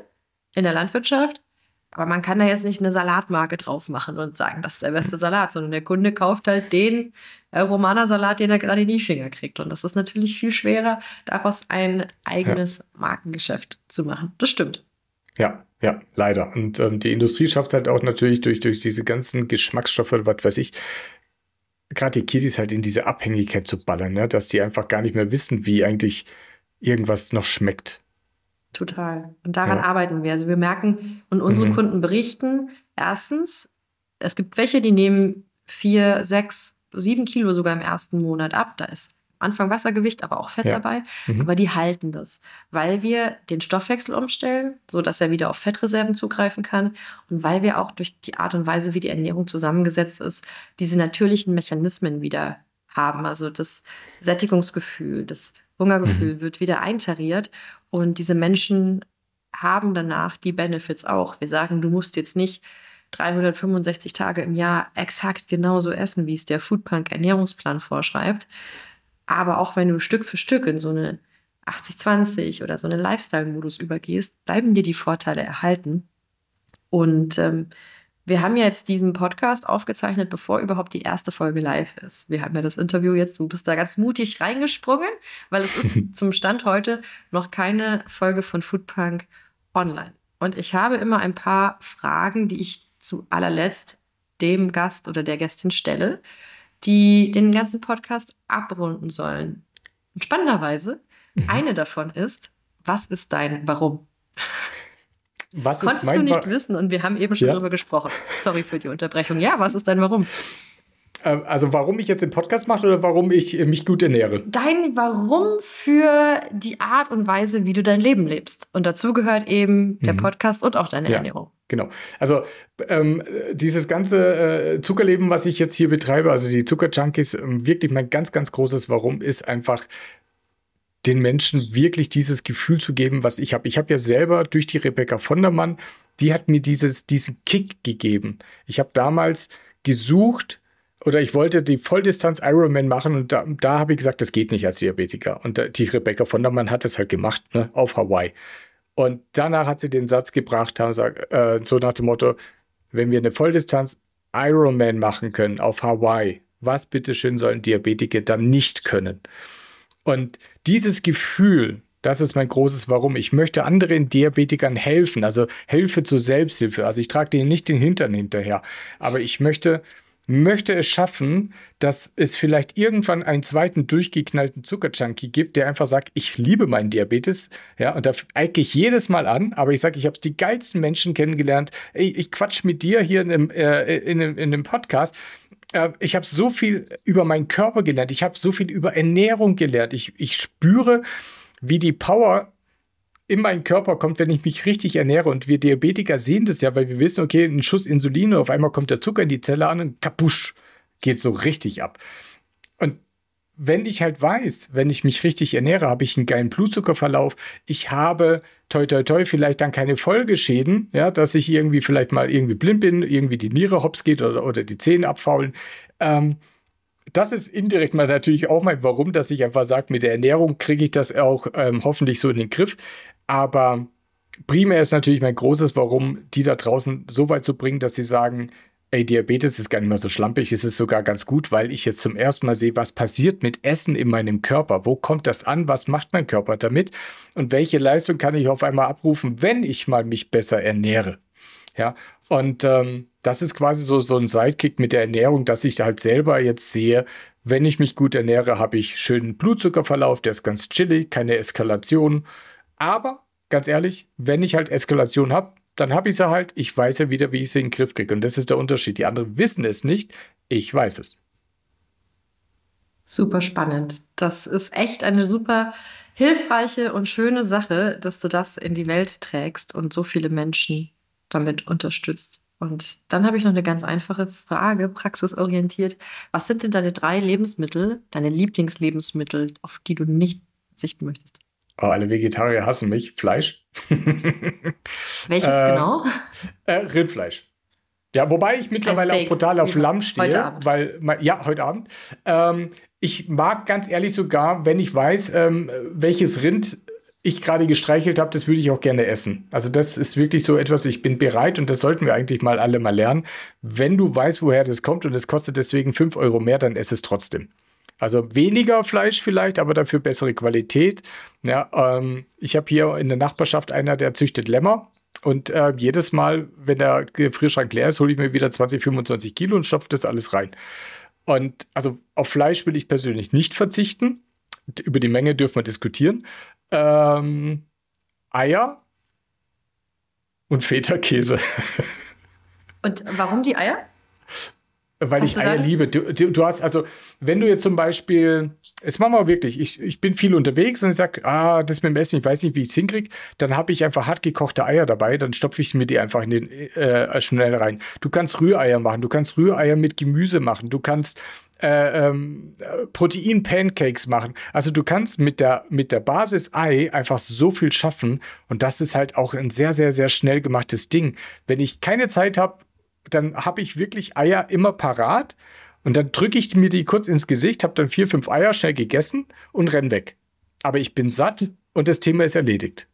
in der Landwirtschaft, aber man kann da jetzt nicht eine Salatmarke drauf machen und sagen, das ist der beste Salat, sondern der Kunde kauft halt den äh, Romaner-Salat, den er gerade in die Finger kriegt. Und das ist natürlich viel schwerer, daraus ein eigenes ja. Markengeschäft zu machen. Das stimmt. Ja, ja, leider. Und ähm, die Industrie schafft halt auch natürlich durch, durch diese ganzen Geschmacksstoffe, was weiß ich, gerade die Kiddies halt in diese Abhängigkeit zu ballern, ne? dass die einfach gar nicht mehr wissen, wie eigentlich irgendwas noch schmeckt. Total. Und daran ja. arbeiten wir. Also wir merken und unsere mhm. Kunden berichten, erstens, es gibt welche, die nehmen vier, sechs, sieben Kilo sogar im ersten Monat ab. Da ist Anfang Wassergewicht, aber auch Fett ja. dabei. Mhm. Aber die halten das, weil wir den Stoffwechsel umstellen, sodass er wieder auf Fettreserven zugreifen kann. Und weil wir auch durch die Art und Weise, wie die Ernährung zusammengesetzt ist, diese natürlichen Mechanismen wieder haben. Also das Sättigungsgefühl, das Hungergefühl mhm. wird wieder eintariert und diese Menschen haben danach die Benefits auch. Wir sagen, du musst jetzt nicht 365 Tage im Jahr exakt genauso essen, wie es der Foodpunk Ernährungsplan vorschreibt. Aber auch wenn du Stück für Stück in so eine 80-20 oder so einen Lifestyle-Modus übergehst, bleiben dir die Vorteile erhalten. Und ähm, wir haben ja jetzt diesen Podcast aufgezeichnet, bevor überhaupt die erste Folge live ist. Wir haben ja das Interview jetzt, du bist da ganz mutig reingesprungen, weil es ist zum Stand heute noch keine Folge von Foodpunk online. Und ich habe immer ein paar Fragen, die ich zu allerletzt dem Gast oder der Gästin stelle, die den ganzen Podcast abrunden sollen. Und spannenderweise, mhm. eine davon ist, was ist dein Warum? Was Konntest du nicht wissen und wir haben eben schon ja. darüber gesprochen. Sorry für die Unterbrechung. Ja, was ist dein Warum? Ähm, also warum ich jetzt den Podcast mache oder warum ich äh, mich gut ernähre? Dein Warum für die Art und Weise, wie du dein Leben lebst. Und dazu gehört eben der mhm. Podcast und auch deine ja, Ernährung. Genau. Also ähm, dieses ganze äh, Zuckerleben, was ich jetzt hier betreibe, also die Zuckerjunkies, ähm, wirklich mein ganz, ganz großes Warum ist einfach den Menschen wirklich dieses Gefühl zu geben, was ich habe. Ich habe ja selber durch die Rebecca von der Mann, die hat mir dieses, diesen Kick gegeben. Ich habe damals gesucht oder ich wollte die Volldistanz Ironman machen und da, da habe ich gesagt, das geht nicht als Diabetiker. Und die Rebecca von der Mann hat es halt gemacht, ne, auf Hawaii. Und danach hat sie den Satz gebracht, haben gesagt, äh, so nach dem Motto, wenn wir eine Volldistanz Ironman machen können auf Hawaii, was bitteschön sollen Diabetiker dann nicht können? Und dieses Gefühl, das ist mein großes Warum. Ich möchte anderen Diabetikern helfen, also helfe zur Selbsthilfe. Also ich trage denen nicht den Hintern hinterher, aber ich möchte möchte es schaffen, dass es vielleicht irgendwann einen zweiten durchgeknallten Zuckerjunkie gibt, der einfach sagt, ich liebe meinen Diabetes, ja, und da eike ich jedes Mal an, aber ich sage, ich habe die geilsten Menschen kennengelernt. Ich, ich quatsch mit dir hier in einem, äh, in einem, in einem Podcast äh, ich habe so viel über meinen Körper gelernt. Ich habe so viel über Ernährung gelernt. Ich, ich spüre, wie die Power in meinen Körper kommt, wenn ich mich richtig ernähre. Und wir Diabetiker sehen das ja, weil wir wissen, okay, ein Schuss Insulin und auf einmal kommt der Zucker in die Zelle an und kapusch, geht so richtig ab. Und wenn ich halt weiß, wenn ich mich richtig ernähre, habe ich einen geilen Blutzuckerverlauf. Ich habe toi toi toi vielleicht dann keine Folgeschäden, ja, dass ich irgendwie vielleicht mal irgendwie blind bin, irgendwie die Niere hops geht oder, oder die Zähne abfaulen. Ähm, das ist indirekt mal natürlich auch mein Warum, dass ich einfach sage, mit der Ernährung kriege ich das auch ähm, hoffentlich so in den Griff. Aber primär ist natürlich mein großes Warum, die da draußen so weit zu bringen, dass sie sagen, ey, Diabetes ist gar nicht mehr so schlampig, es ist sogar ganz gut, weil ich jetzt zum ersten Mal sehe, was passiert mit Essen in meinem Körper. Wo kommt das an? Was macht mein Körper damit? Und welche Leistung kann ich auf einmal abrufen, wenn ich mal mich besser ernähre? Ja, und ähm, das ist quasi so, so ein Sidekick mit der Ernährung, dass ich halt selber jetzt sehe, wenn ich mich gut ernähre, habe ich schönen Blutzuckerverlauf, der ist ganz chillig, keine Eskalation. Aber ganz ehrlich, wenn ich halt Eskalation habe, dann habe ich sie halt. Ich weiß ja wieder, wie ich sie in den Griff kriege. Und das ist der Unterschied. Die anderen wissen es nicht. Ich weiß es. Super spannend. Das ist echt eine super hilfreiche und schöne Sache, dass du das in die Welt trägst und so viele Menschen damit unterstützt. Und dann habe ich noch eine ganz einfache Frage, praxisorientiert. Was sind denn deine drei Lebensmittel, deine Lieblingslebensmittel, auf die du nicht verzichten möchtest? Oh, alle Vegetarier hassen mich. Fleisch. Welches äh, genau? Äh, Rindfleisch. Ja, wobei ich mittlerweile auch brutal auf Lamm stehe. Heute Abend. Weil, ja, heute Abend. Ähm, ich mag ganz ehrlich sogar, wenn ich weiß, ähm, welches Rind ich gerade gestreichelt habe, das würde ich auch gerne essen. Also das ist wirklich so etwas, ich bin bereit und das sollten wir eigentlich mal alle mal lernen. Wenn du weißt, woher das kommt und es kostet deswegen 5 Euro mehr, dann ess es trotzdem. Also weniger Fleisch vielleicht, aber dafür bessere Qualität. Ja, ähm, ich habe hier in der Nachbarschaft einer, der züchtet Lämmer. Und äh, jedes Mal, wenn der Gefrierschrank leer ist, hole ich mir wieder 20, 25 Kilo und stopfe das alles rein. Und also auf Fleisch will ich persönlich nicht verzichten. Über die Menge dürfen wir diskutieren. Ähm, Eier und Feta-Käse. Und warum die Eier? Weil hast ich Eier liebe. Du, du, hast, also, wenn du jetzt zum Beispiel, jetzt machen wir wirklich, ich, ich bin viel unterwegs und ich sage, ah, das mit dem Essen, ich weiß nicht, wie ich es hinkriege, dann habe ich einfach hart gekochte Eier dabei, dann stopfe ich mir die einfach in den, äh, schnell rein. Du kannst Rühreier machen, du kannst Rühreier mit Gemüse machen, du kannst äh, ähm, Protein-Pancakes machen. Also du kannst mit der, mit der Basis Ei einfach so viel schaffen und das ist halt auch ein sehr, sehr, sehr schnell gemachtes Ding. Wenn ich keine Zeit habe, dann habe ich wirklich Eier immer parat und dann drücke ich mir die kurz ins Gesicht, habe dann vier, fünf Eier schnell gegessen und renn weg. Aber ich bin satt und das Thema ist erledigt.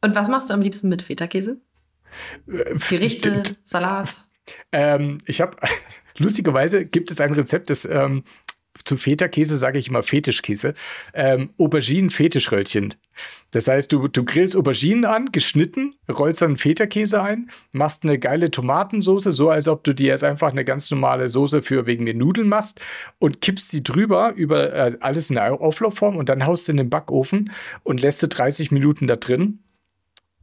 Und was machst du am liebsten mit Feta-Käse? Gerichte, Salat. Ähm, ich habe, lustigerweise gibt es ein Rezept, das ähm, zu Feta-Käse sage ich immer Fetischkäse. Ähm, Auberginen-Fetischröllchen. Das heißt, du, du grillst Auberginen an, geschnitten, rollst dann Feta-Käse ein, machst eine geile Tomatensoße, so als ob du dir jetzt einfach eine ganz normale Soße für wegen mir Nudeln machst und kippst sie drüber über äh, alles in der Auflaufform und dann haust du in den Backofen und lässt sie 30 Minuten da drin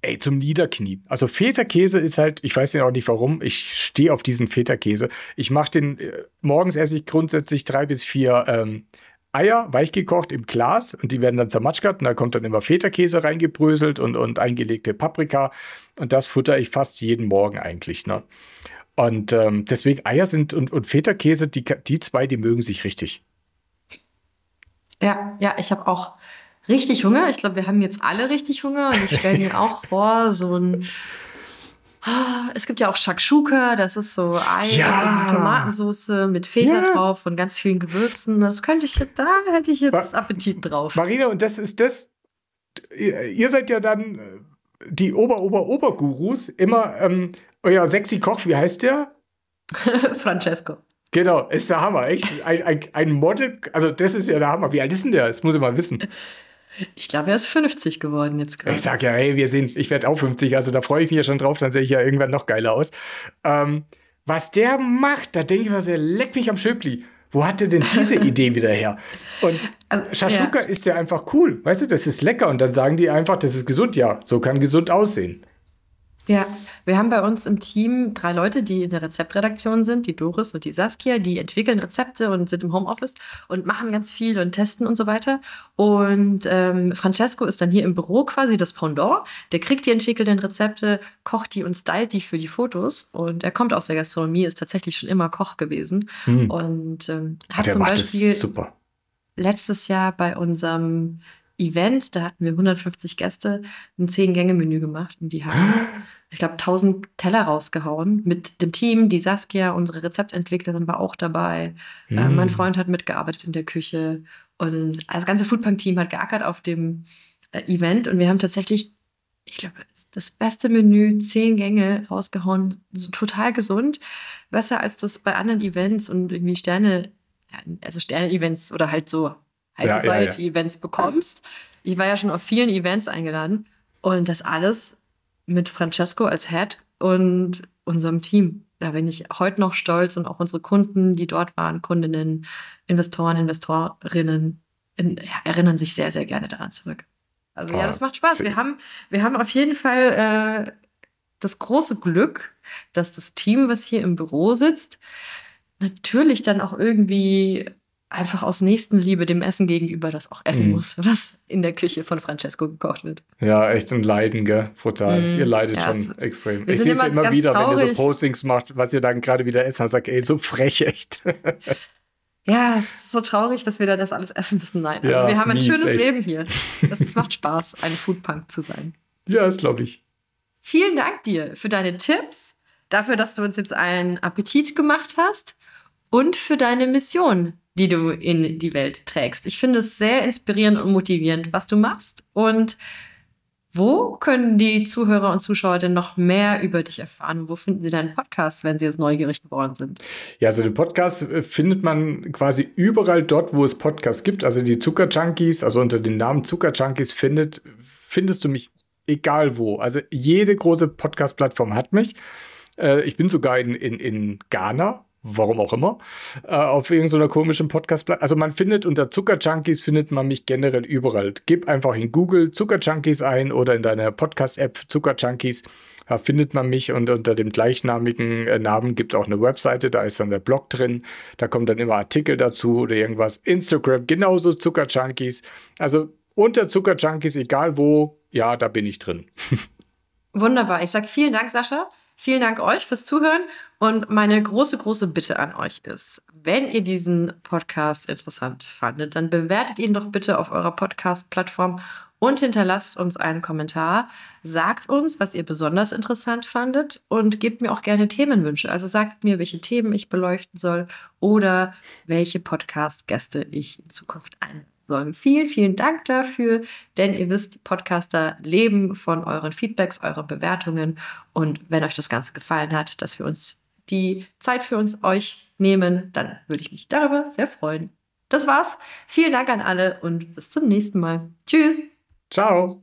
ey, zum Niederknien. Also Feta-Käse ist halt, ich weiß ja auch nicht warum, ich stehe auf diesen Feta-Käse. Ich mache den, äh, morgens esse ich grundsätzlich drei bis vier ähm, Eier, weichgekocht im Glas und die werden dann zermatschgert und da kommt dann immer Feta-Käse reingebröselt und, und eingelegte Paprika und das futter ich fast jeden Morgen eigentlich, ne? Und ähm, deswegen Eier sind und, und Feta-Käse, die, die zwei, die mögen sich richtig. Ja, ja, ich habe auch richtig Hunger. Ich glaube, wir haben jetzt alle richtig Hunger und ich stelle mir auch vor, so ein. Ah, es gibt ja auch Shakshuka, das ist so Ei ja. und Tomatensauce mit Feta ja. drauf und ganz vielen Gewürzen. Das könnte ich, da hätte ich jetzt Ma Appetit drauf. Marina, und das ist das, ihr seid ja dann äh, die Ober-Ober-Ober-Gurus. Immer ähm, euer sexy Koch, wie heißt der? Francesco. Genau, ist der Hammer, echt. Ein, ein, ein Model, also das ist ja der Hammer. Wie alt ist denn der? Das muss ich mal wissen. Ich glaube, er ist 50 geworden jetzt gerade. Ich sag ja, hey, wir sehen, ich werde auch 50, also da freue ich mich ja schon drauf, dann sehe ich ja irgendwann noch geiler aus. Ähm, was der macht, da denke ich mir, der leckt mich am Schöpli. Wo hat er denn diese Idee wieder her? Und also, Shashuka ja. ist ja einfach cool. Weißt du, das ist lecker. Und dann sagen die einfach, das ist gesund. Ja, so kann gesund aussehen. Ja, wir haben bei uns im Team drei Leute, die in der Rezeptredaktion sind, die Doris und die Saskia, die entwickeln Rezepte und sind im Homeoffice und machen ganz viel und testen und so weiter. Und ähm, Francesco ist dann hier im Büro quasi das Pendant. Der kriegt die entwickelten Rezepte, kocht die und stylt die für die Fotos. Und er kommt aus der Gastronomie, ist tatsächlich schon immer Koch gewesen. Hm. Und ähm, hat der zum Beispiel letztes Jahr bei unserem Event, da hatten wir 150 Gäste, ein Zehn-Gänge-Menü gemacht und die haben ich glaube, 1000 Teller rausgehauen mit dem Team. Die Saskia, unsere Rezeptentwicklerin, war auch dabei. Mm. Äh, mein Freund hat mitgearbeitet in der Küche. Und das ganze Foodpunk-Team hat geackert auf dem äh, Event. Und wir haben tatsächlich, ich glaube, das beste Menü, zehn Gänge rausgehauen. So total gesund. Besser als das bei anderen Events und irgendwie Sterne, also Sterne-Events oder halt so High ja, Society-Events ja, ja. bekommst. Ich war ja schon auf vielen Events eingeladen. Und das alles mit Francesco als Head und unserem Team. Da bin ich heute noch stolz und auch unsere Kunden, die dort waren, Kundinnen, Investoren, Investorinnen, erinnern sich sehr, sehr gerne daran zurück. Also ah, ja, das macht Spaß. Wir haben, wir haben auf jeden Fall äh, das große Glück, dass das Team, was hier im Büro sitzt, natürlich dann auch irgendwie einfach aus Nächstenliebe dem Essen gegenüber das auch essen mm. muss, was in der Küche von Francesco gekocht wird. Ja, echt ein Leiden, gell? Brutal. Mm. Ihr leidet ja, schon extrem. Ich sehe es immer, immer wieder, traurig. wenn ihr so Postings macht, was ihr dann gerade wieder essen, und sagt, ey, so frech, echt. ja, es ist so traurig, dass wir da das alles essen müssen. Nein, also ja, wir haben ein mies, schönes echt. Leben hier. Es macht Spaß, ein Foodpunk zu sein. Ja, das glaube ich. Vielen Dank dir für deine Tipps, dafür, dass du uns jetzt einen Appetit gemacht hast und für deine Mission, die du in die Welt trägst. Ich finde es sehr inspirierend und motivierend, was du machst. Und wo können die Zuhörer und Zuschauer denn noch mehr über dich erfahren? Wo finden sie deinen Podcast, wenn sie jetzt neugierig geworden sind? Ja, also den Podcast äh, findet man quasi überall dort, wo es Podcasts gibt. Also die Zucker Junkies, also unter dem Namen Zucker Junkies findet, findest du mich egal wo. Also jede große Podcast-Plattform hat mich. Äh, ich bin sogar in, in, in Ghana warum auch immer, äh, auf irgendeiner komischen podcast -Plattform. Also man findet unter Zuckerjunkies findet man mich generell überall. Gib einfach in Google Zuckerjunkies ein oder in deiner Podcast-App Zuckerjunkies. Da findet man mich und unter dem gleichnamigen äh, Namen gibt es auch eine Webseite, da ist dann der Blog drin. Da kommen dann immer Artikel dazu oder irgendwas. Instagram, genauso Zuckerjunkies. Also unter Zuckerjunkies, egal wo, ja, da bin ich drin. Wunderbar. Ich sage vielen Dank, Sascha. Vielen Dank euch fürs Zuhören. Und meine große, große Bitte an euch ist, wenn ihr diesen Podcast interessant fandet, dann bewertet ihn doch bitte auf eurer Podcast-Plattform und hinterlasst uns einen Kommentar. Sagt uns, was ihr besonders interessant fandet und gebt mir auch gerne Themenwünsche. Also sagt mir, welche Themen ich beleuchten soll oder welche Podcast-Gäste ich in Zukunft sollen. Vielen, vielen Dank dafür, denn ihr wisst, Podcaster leben von euren Feedbacks, euren Bewertungen und wenn euch das Ganze gefallen hat, dass wir uns die Zeit für uns euch nehmen, dann würde ich mich darüber sehr freuen. Das war's. Vielen Dank an alle und bis zum nächsten Mal. Tschüss. Ciao.